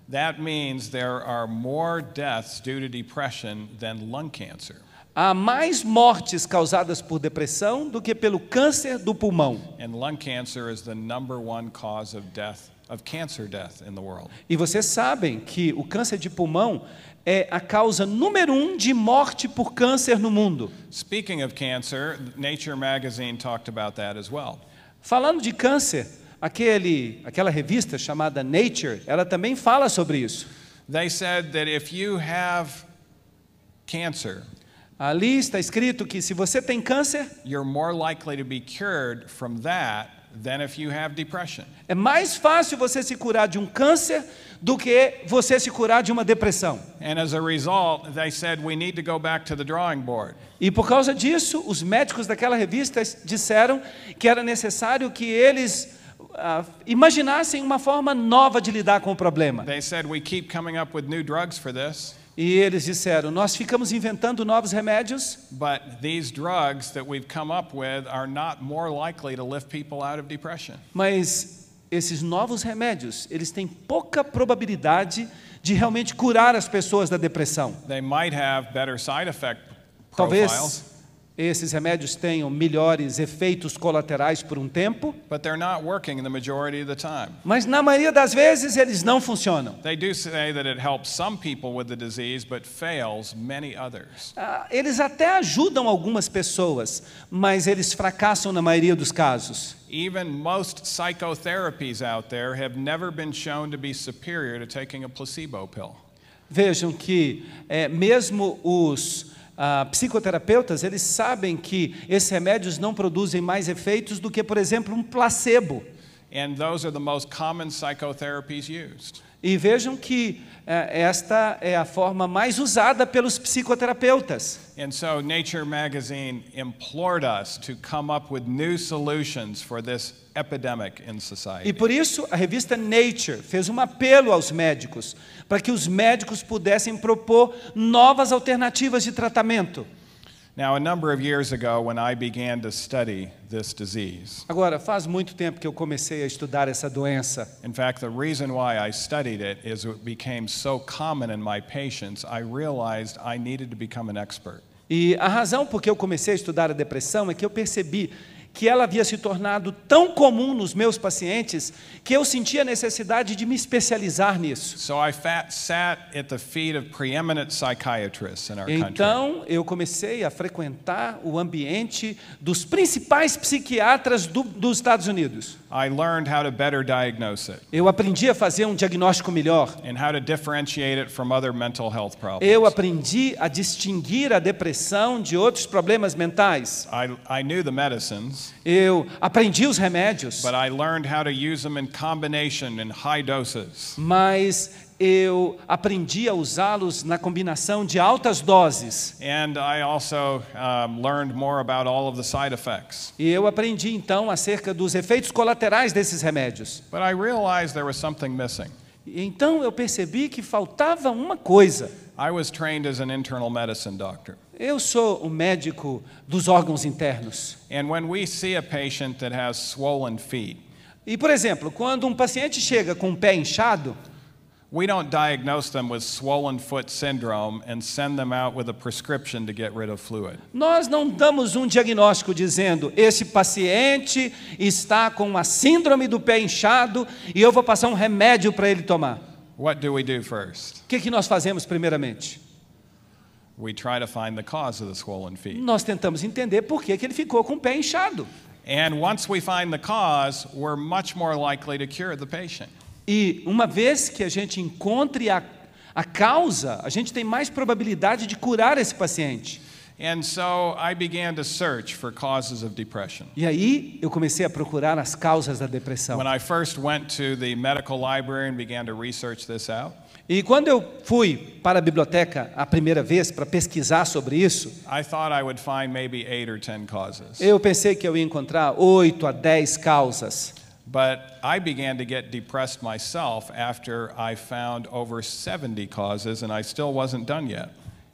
That means there are more deaths due to depression than lung cancer. Há mais mortes causadas por depressão do que pelo câncer do pulmão. And lung cancer is the number one cause of death, of cancer death in the world. E vocês sabem que o câncer de pulmão é a causa número um de morte por câncer no mundo. Speaking of cancer, Nature magazine talked about that as well. Falando de câncer, aquele, aquela revista chamada Nature, ela também fala sobre isso. They said that if you have cancer, Ali está escrito que se você tem câncer, you're more likely to be cured from that than if you have depression. é mais fácil você se curar de um câncer do que você se curar de uma depressão. And as a result, they said we need to go back to the drawing board. E por causa disso, os médicos daquela revista disseram que era necessário que eles ah, imaginassem uma forma nova de lidar com o problema. They said E eles disseram: Nós ficamos inventando novos remédios, but these drugs that we've come up with are not more likely to lift people out of depression. mas esses novos remédios, eles têm pouca probabilidade de realmente curar as pessoas da depressão. They might have better side effect Talvez esses remédios tenham melhores efeitos colaterais por um tempo, but they're not working the majority of the time. mas na maioria das vezes eles não funcionam. Disease. Ah, Eles até ajudam algumas pessoas, mas eles fracassam na maioria dos casos. Even most psychotherapies out there have never been shown to be superior to taking a placebo pill. Vejam que é, mesmo os ah, psicoterapeutas, eles sabem que esses remédios não produzem mais efeitos do que, por exemplo, um placebo. And those are the most common psychotherapies used. E vejam que eh, esta é a forma mais usada pelos psicoterapeutas. And so Nature magazine implored us to come up with new solutions for this epidemic in E society. por isso a revista Nature fez um apelo aos médicos, para que os médicos pudessem propor novas alternativas de tratamento. Now, a number of years ago, when I began to study this disease, Agora, faz muito tempo que eu comecei a estudar essa doença. in fact, the reason why I studied it is it became so common in my patients, I realized I needed to become an expert. E a razão por que eu comecei a estudar a depressão é que eu percebi que ela havia se tornado tão comum nos meus pacientes que eu sentia a necessidade de me especializar nisso. So I fat, sat at the feet of preeminent psychiatrists in our country. Então, eu comecei a frequentar o ambiente dos principais psiquiatras do- dos Estados Unidos. I learned how to better diagnose it Eu aprendi a fazer um diagnóstico melhor. and how to differentiate it from other mental health problems. Eu aprendi a distinguir a depressão de outros problemas mentais. I, I knew the medicines, Eu aprendi os remédios, but I learned how to use them in combination in high doses. mas eu aprendi a usá-los na combinação de altas doses. And I also um, learned more about all of the side effects. E eu aprendi então acerca dos efeitos colaterais desses remédios. But I realized there was something missing. Então eu percebi que faltava uma coisa. I was trained as an internal medicine doctor. Eu sou o médico dos órgãos internos. And when we see a patient that has swollen feet, E, por exemplo, quando um paciente chega com o pé inchado, we don't diagnose them with swollen foot syndrome and send them out with a prescription to get rid of fluid. nós não damos um diagnóstico dizendo: esse paciente está com a síndrome do pé inchado e eu vou passar um remédio para ele tomar. What do we do first? O que, que nós fazemos primeiramente? We try to find the cause of the swollen feet. Nós tentamos entender por que, que ele ficou com o pé inchado. And once we find the cause, we're much more likely to cure the patient. E uma vez que a gente encontre a, a causa, a gente tem mais probabilidade de curar esse paciente. And so I began to search for causes of depression. E aí eu comecei a procurar as causas da depressão. When I first went to the medical library and began to research this out, E quando eu fui para a biblioteca a primeira vez para pesquisar sobre isso, I I would find maybe eight or ten causes. eu pensei que eu ia encontrar oito a dez causas. But I began to get depressed myself after I found over 70 causes, and I still wasn't done yet.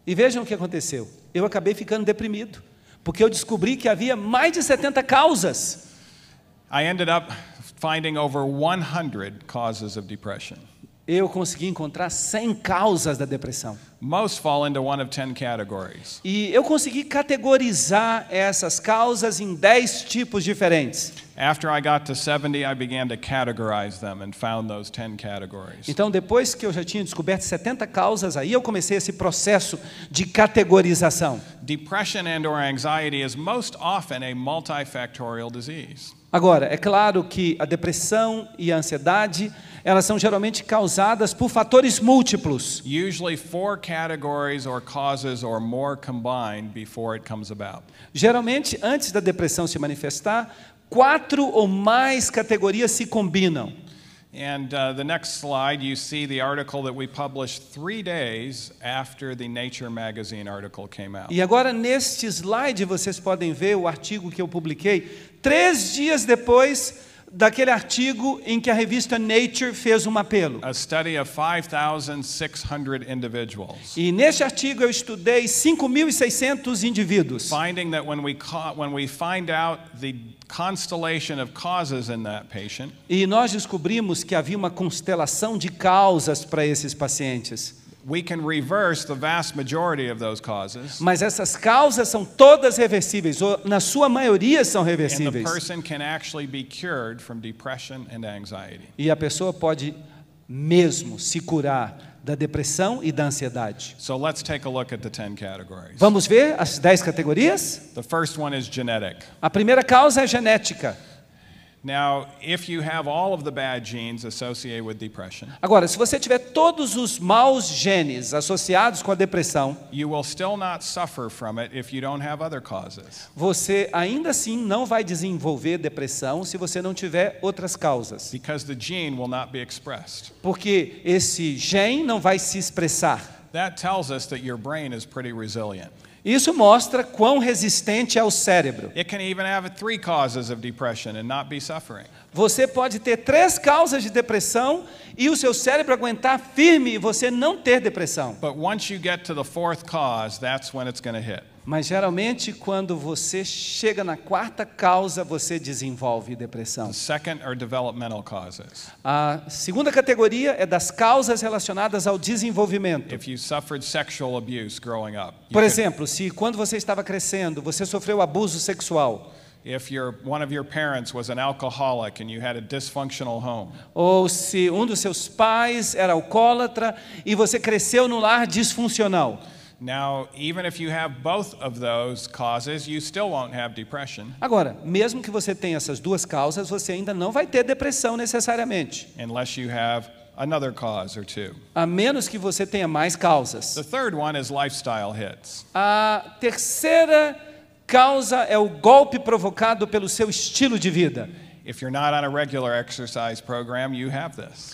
E vejam o que aconteceu. Eu acabei ficando deprimido, porque eu descobri que havia mais de 70 causas. I ended up finding over 100 causes of depression. Eu consegui encontrar 100 causas da depressão. Most fall into one of 10 categories. E eu consegui categorizar essas causas em 10 tipos diferentes. After I got to 70, I began to categorize them and found those 10 categories. Então, depois que eu já tinha descoberto 70 causas, aí eu comecei esse processo de categorização. Depression and or anxiety is most often a multifactorial disease. Agora, é claro que a depressão e a ansiedade, elas são geralmente causadas por fatores múltiplos. Usually four categories or causes or more combined before it comes about. Geralmente, antes da depressão se manifestar, quatro ou mais categorias se combinam. And uh, the next slide, you see the article that we published three days after the Nature magazine article came out. E agora, neste slide, vocês podem ver o artigo que eu publiquei três dias depois daquele artigo em que a revista Nature fez um apelo. A study of 5,600 individuals. E neste artigo eu estudei 5.600 indivíduos. Finding that when we, when we find out the constellation of causes in that patient, E nós descobrimos que havia uma constelação de causas para esses pacientes. We can reverse the vast majority of those causes. Mas essas causas são todas reversíveis, ou na sua maioria são And the reversíveis. person can actually be cured from depression and anxiety. E a pessoa pode mesmo se curar da depressão e da ansiedade. So let's take a look at the 10 categories. Vamos ver as 10 categorias? The first one is genetic. A primeira causa é genética. Now, if you have all of the bad genes associated with depression, Agora, se você tiver todos os maus genes associados com a depressão, you will still not suffer from it if you don't have other causes. você ainda assim não vai desenvolver depressão se você não tiver outras causas. Because the gene will not be expressed. Porque esse gene não vai se expressar. That tells us that your brain is pretty resilient. Isso mostra quão resistente é o cérebro. It can even have three causes of depression and not be suffering. Você pode ter três causas de depressão e o seu cérebro aguentar firme e você não ter depressão. But once you get to the fourth cause, that's when it's going to hit. Mas geralmente, quando você chega na quarta causa, você desenvolve depressão. A segunda categoria é das causas relacionadas ao desenvolvimento. Up, Por could- exemplo, se quando você estava crescendo, você sofreu abuso sexual, if your, one of your parents was an alcoholic and you had a dysfunctional home, ou se um dos seus pais era alcoólatra e você cresceu no lar disfuncional. now, even if you have both of those causes, you still won't have depression Agora, mesmo que você tenha essas duas causas, você ainda não vai ter depressão necessariamente, unless you have another cause or two. a menos que você tenha mais causas. The third one is lifestyle hits. A terceira causa é o golpe provocado pelo seu estilo de vida.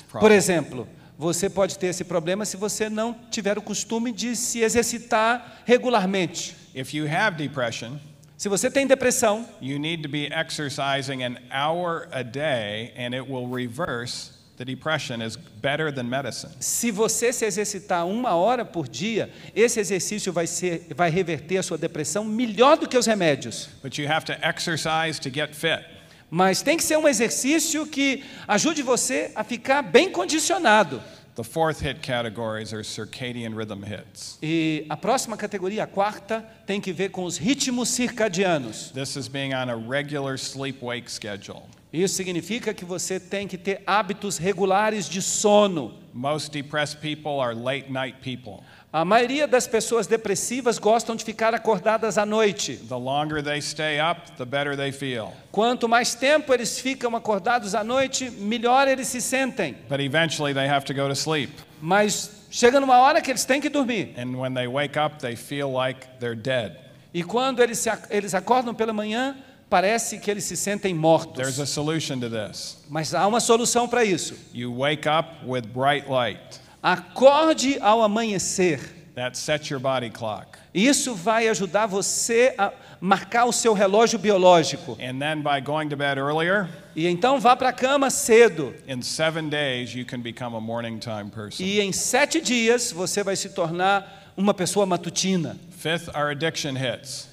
Program, Por exemplo, você pode ter esse problema se você não tiver o costume de se exercitar regularmente. If you have depression, Se você tem depressão, you need to be exercising an hour a day and it will reverse the depression is better than medicine. se você se exercitar uma hora por dia, esse exercício vai, ser, vai reverter a sua depressão melhor do que os remédios. But you have to exercise to get fit. Mas tem que ser um exercício que ajude você a ficar bem condicionado. The fourth hit categories are circadian rhythm hits. E a próxima categoria, a quarta, tem que ver com os ritmos circadianos. This is being on a regular sleep wake schedule. Isso significa que você tem que ter hábitos regulares de sono. Most depressed people are late night people. A maioria das pessoas depressivas gostam de ficar acordadas à noite. The longer they stay up, the better they feel. Quanto mais tempo eles ficam acordados à noite, melhor eles se sentem. But eventually they have to go to sleep. Mas chega numa hora que eles têm que dormir. And when they wake up, they feel like they're dead. E quando eles, se, eles acordam pela manhã, parece que eles se sentem mortos. There's a solution to this. Mas há uma solução para isso. You wake up with bright light. Acorde ao amanhecer. That sets your body clock. Isso vai ajudar você a marcar o seu relógio biológico. And then by going to bed earlier, E então vá para a cama cedo. in seven days, you can become a morning time person. E em sete dias você vai se tornar uma pessoa matutina. Fifth, our addiction hits.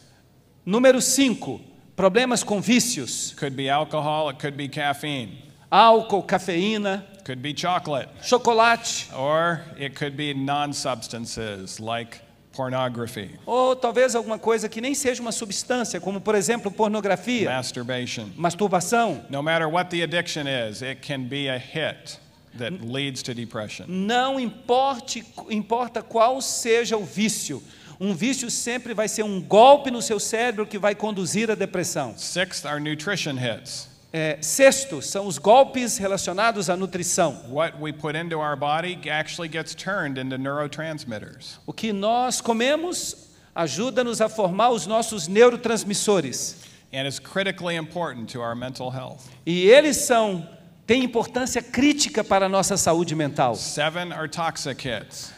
Número 5, problemas com vícios. Could be alcohol, it could be caffeine, Álcool, cafeína, could be chocolate, chocolate, or it could be non substances like pornography, ou talvez alguma coisa que nem seja uma substância, como por exemplo pornografia, masturbation. masturbação. No matter what the addiction is, it can be a hit that leads to depression. Não importe, importa qual seja o vício. Um vício sempre vai ser um golpe no seu cérebro que vai conduzir à depressão. Sixth, our nutrition hits. É, sexto, são os golpes relacionados à nutrição. What we put into our body actually gets turned into neurotransmitters. O que nós comemos ajuda-nos a formar os nossos neurotransmissores. and is critically important to our mental health. E eles são têm importância crítica para a nossa saúde mental. Seven are toxic hits.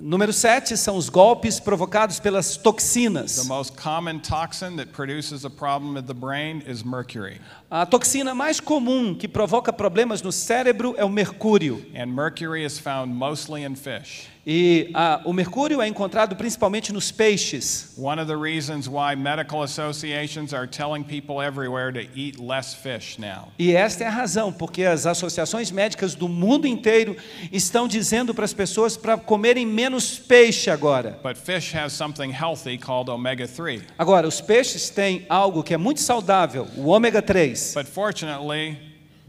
Número 7 são os golpes provocados pelas toxinas. A toxina mais comum que provoca problemas no cérebro é o mercúrio. And mercury is found mostly in fish. E ah, o mercúrio é encontrado principalmente nos peixes. One of the reasons why medical associations are telling people everywhere to eat less fish now. E esta é a razão, porque as associações médicas do mundo inteiro estão dizendo para as pessoas para comerem menos peixe agora. But fish has something healthy called omega 3. Agora, os peixes têm algo que é muito saudável, o ômega 3. But fortunately,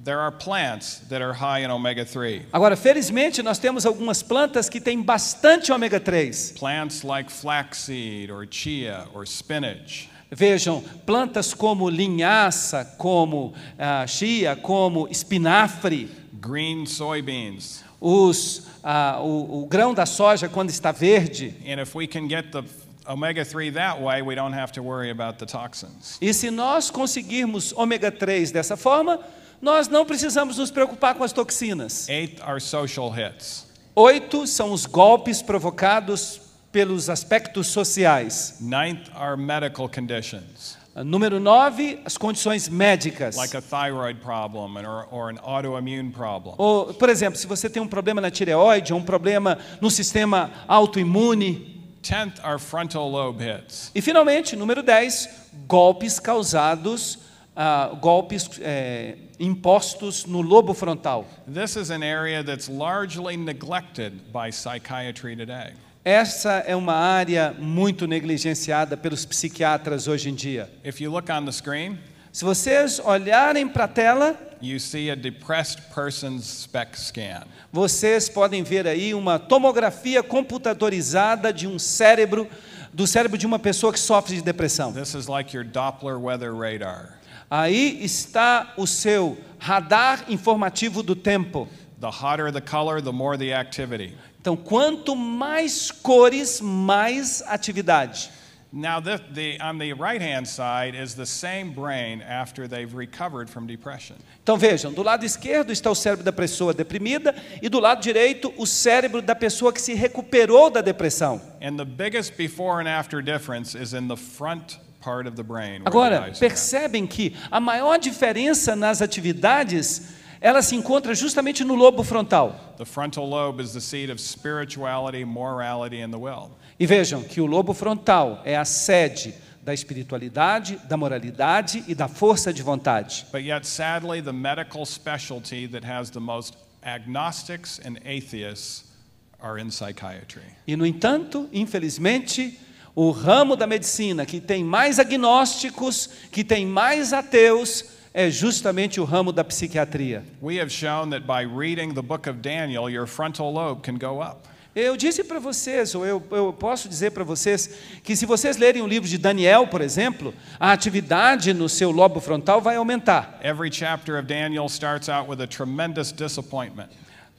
there are plants that are high in omega 3. Agora, felizmente, nós temos algumas plantas que têm bastante ômega 3. Plants like flaxseed or chia or spinach. Vejam, plantas como linhaça, como ah, chia, como espinafre, green soybeans. os, ah, o, o grão da soja quando está verde. And if we can get the omega 3 that way, we don't have to worry about the toxins. E se nós conseguirmos ômega 3 dessa forma, nós não precisamos nos preocupar com as toxinas. Eighth are social hits. Oito são os golpes provocados pelos aspectos sociais. Ninth are medical conditions, Número nove, as condições médicas. like a thyroid problem or, or an autoimmune problem. Ou, por exemplo, se você tem um problema na tireoide, ou um problema no sistema autoimune. Tenth are frontal lobe hits. E, finalmente, número 10, golpes causados, ah, golpes é, impostos no lobo frontal. This is an area that's largely neglected by psychiatry today. Essa é uma área muito negligenciada pelos psiquiatras hoje em dia. If you look on the screen, Se vocês olharem para a tela, you see a depressed person's SPEC scan. vocês podem ver aí uma tomografia computadorizada de um cérebro, do cérebro de uma pessoa que sofre de depressão. This is like your Doppler weather radar. Aí está o seu radar informativo do tempo. The hotter the color, the more the activity. Então, quanto mais cores, mais atividade. Now, the, the, on the right hand side is the same brain after they've recovered from depression. Então vejam, do lado esquerdo está o cérebro da pessoa deprimida e do lado direito o cérebro da pessoa que se recuperou da depressão. And the biggest before and after difference is in the front part of the brain. where the Agora, percebem que a maior diferença nas atividades, ela se encontra justamente no lobo frontal. The frontal lobe is the seat of spirituality, morality, and the will. E vejam que o lobo frontal é a sede da espiritualidade, da moralidade e da força de vontade. But yet, sadly, the medical specialty that has the most agnostics and atheists are in psychiatry. E, no entanto, infelizmente, o ramo da medicina que tem mais agnósticos, que tem mais ateus, é justamente o ramo da psiquiatria. We have shown that by reading the book of Daniel, your frontal lobe can go up. Eu disse para vocês, ou eu, eu posso dizer para vocês, que se vocês lerem o livro de Daniel, por exemplo, a atividade no seu lobo frontal vai aumentar. Every chapter of Daniel starts out with a tremendous disappointment.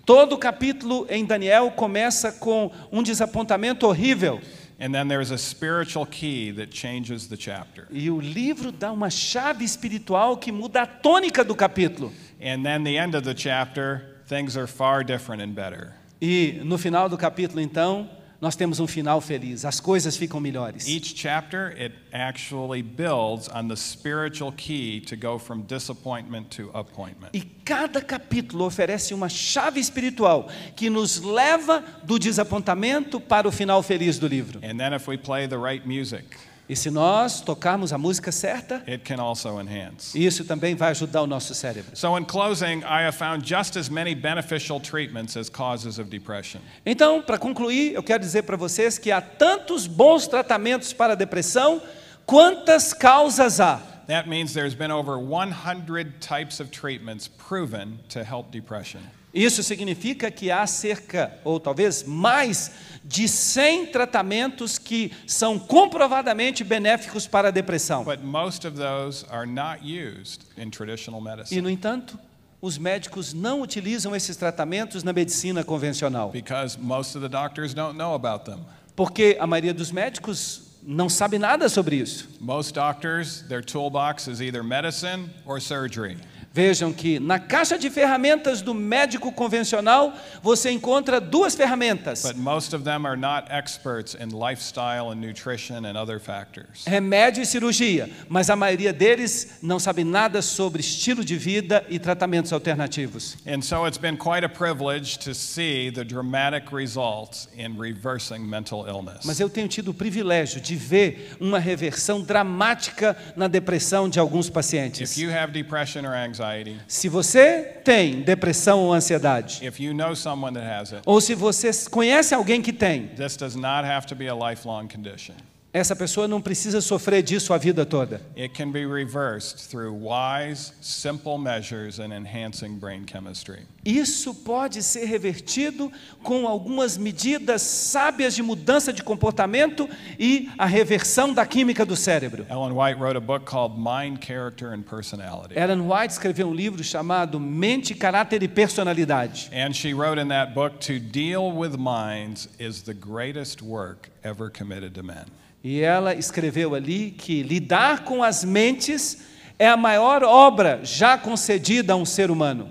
Todo capítulo em Daniel começa com um desapontamento horrível. And then there's a spiritual key that changes the chapter. E o livro dá uma chave espiritual que muda a tônica do capítulo. And then the end of the chapter, things are far different and better. E no final do capítulo, então, nós temos um final feliz. As coisas ficam melhores. Each chapter, it actually builds on the spiritual key to go from disappointment to appointment. E cada capítulo oferece uma chave espiritual que nos leva do desapontamento para o final feliz do livro. And then if we play the right music, E se nós tocarmos a música certa, it can also enhance. isso também vai ajudar o nosso cérebro. So, in closing, I have found just as many beneficial treatments as causes of depression. Então, para concluir, eu quero dizer para vocês que há tantos bons tratamentos para a depressão quantas causas há. That means there's been over 100 types of treatments proven to help depression. Isso significa que há cerca, ou talvez mais, de 100 tratamentos que são comprovadamente benéficos para a depressão. But most of those are not used in traditional E, no entanto, os médicos não utilizam esses tratamentos na medicina convencional, because most of the doctors don't know about them. porque a maioria dos médicos não sabe nada sobre isso. Most doctors, their toolbox is either medicine or surgery. Vejam que na caixa de ferramentas do médico convencional você encontra duas ferramentas: But most of them are not experts in lifestyle and nutrition and other factors. remédio e cirurgia, mas a maioria deles não sabe nada sobre estilo de vida e tratamentos alternativos. And so it's been quite a privilege to see the dramatic results in reversing mental illness. Mas eu tenho tido o privilégio de ver uma reversão dramática na depressão de alguns pacientes. If you have depression or anxiety, Se você tem depressão ou ansiedade, if you know someone that has it, ou se você conhece alguém que tem, this does not have to be a lifelong condition. Essa pessoa não precisa sofrer disso a vida toda. It can be reversed through wise, simple measures in enhancing brain chemistry. Isso pode ser revertido com algumas medidas sábias de mudança de comportamento e a reversão da química do cérebro. Ellen White wrote a book called Mind, Character, and Personality. Ellen White escreveu um livro chamado Mente, Caráter e Personalidade. And she wrote in that book to deal with minds is the greatest work ever committed to men. E ela escreveu ali que lidar com as mentes é a maior obra já concedida a um ser humano.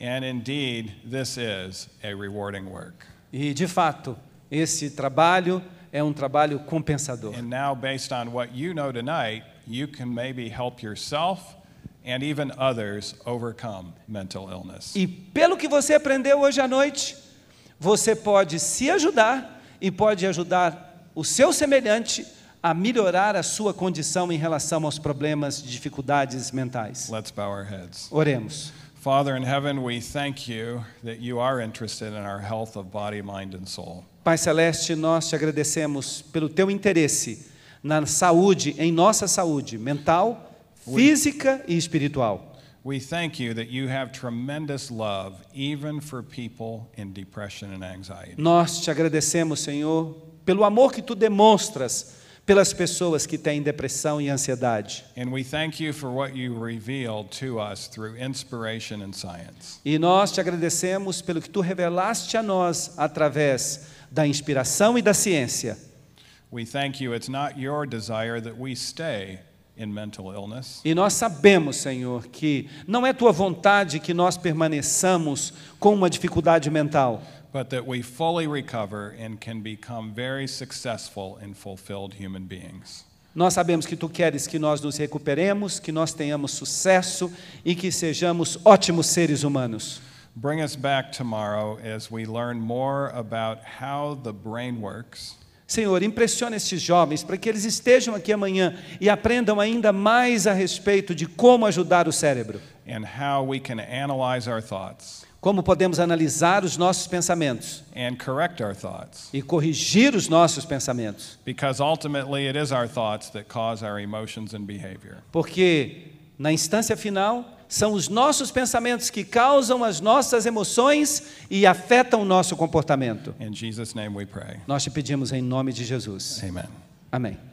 And indeed, this is a rewarding work. E, de fato, esse trabalho é um trabalho compensador. And now, based on what you know tonight, you can maybe help yourself and even others overcome mental illness. E pelo que você aprendeu hoje à noite, você pode se ajudar e pode ajudar o seu semelhante a melhorar a sua condição em relação aos problemas de dificuldades mentais. Let's bow our heads. Oremos. Father in heaven, we thank you that you are interested in our health of body, mind, and soul. Pai Celeste, nós te agradecemos pelo teu interesse na saúde, em nossa saúde mental, física e espiritual. We thank you that you have tremendous love even for people in depression and anxiety. Nós te agradecemos, Senhor, pelo amor que tu demonstras pelas pessoas que têm depressão e ansiedade. And we thank you for what you revealed to us through inspiration and science. E nós te agradecemos pelo que tu revelaste a nós através da inspiração e da ciência. We thank you it's not your desire that we stay in mental illness, E nós sabemos, Senhor, que não é tua vontade que nós permaneçamos com uma dificuldade mental, but that we fully recover and can become very successful and fulfilled human beings. Nós sabemos que tu queres que nós nos recuperemos, que nós tenhamos sucesso e que sejamos ótimos seres humanos. Bring us back tomorrow as we learn more about how the brain works Senhor, impressiona estes jovens para que eles estejam aqui amanhã e aprendam ainda mais a respeito de como ajudar o cérebro, and how we can analyze our thoughts como podemos analisar os nossos pensamentos and correct our thoughts. e corrigir os nossos pensamentos, Because ultimately, it is our thoughts that cause our emotions and behavior. porque na instância final são os nossos pensamentos que causam as nossas emoções e afetam o nosso comportamento. In Jesus' name we pray. Nós te pedimos em nome de Jesus. Amen. Amém.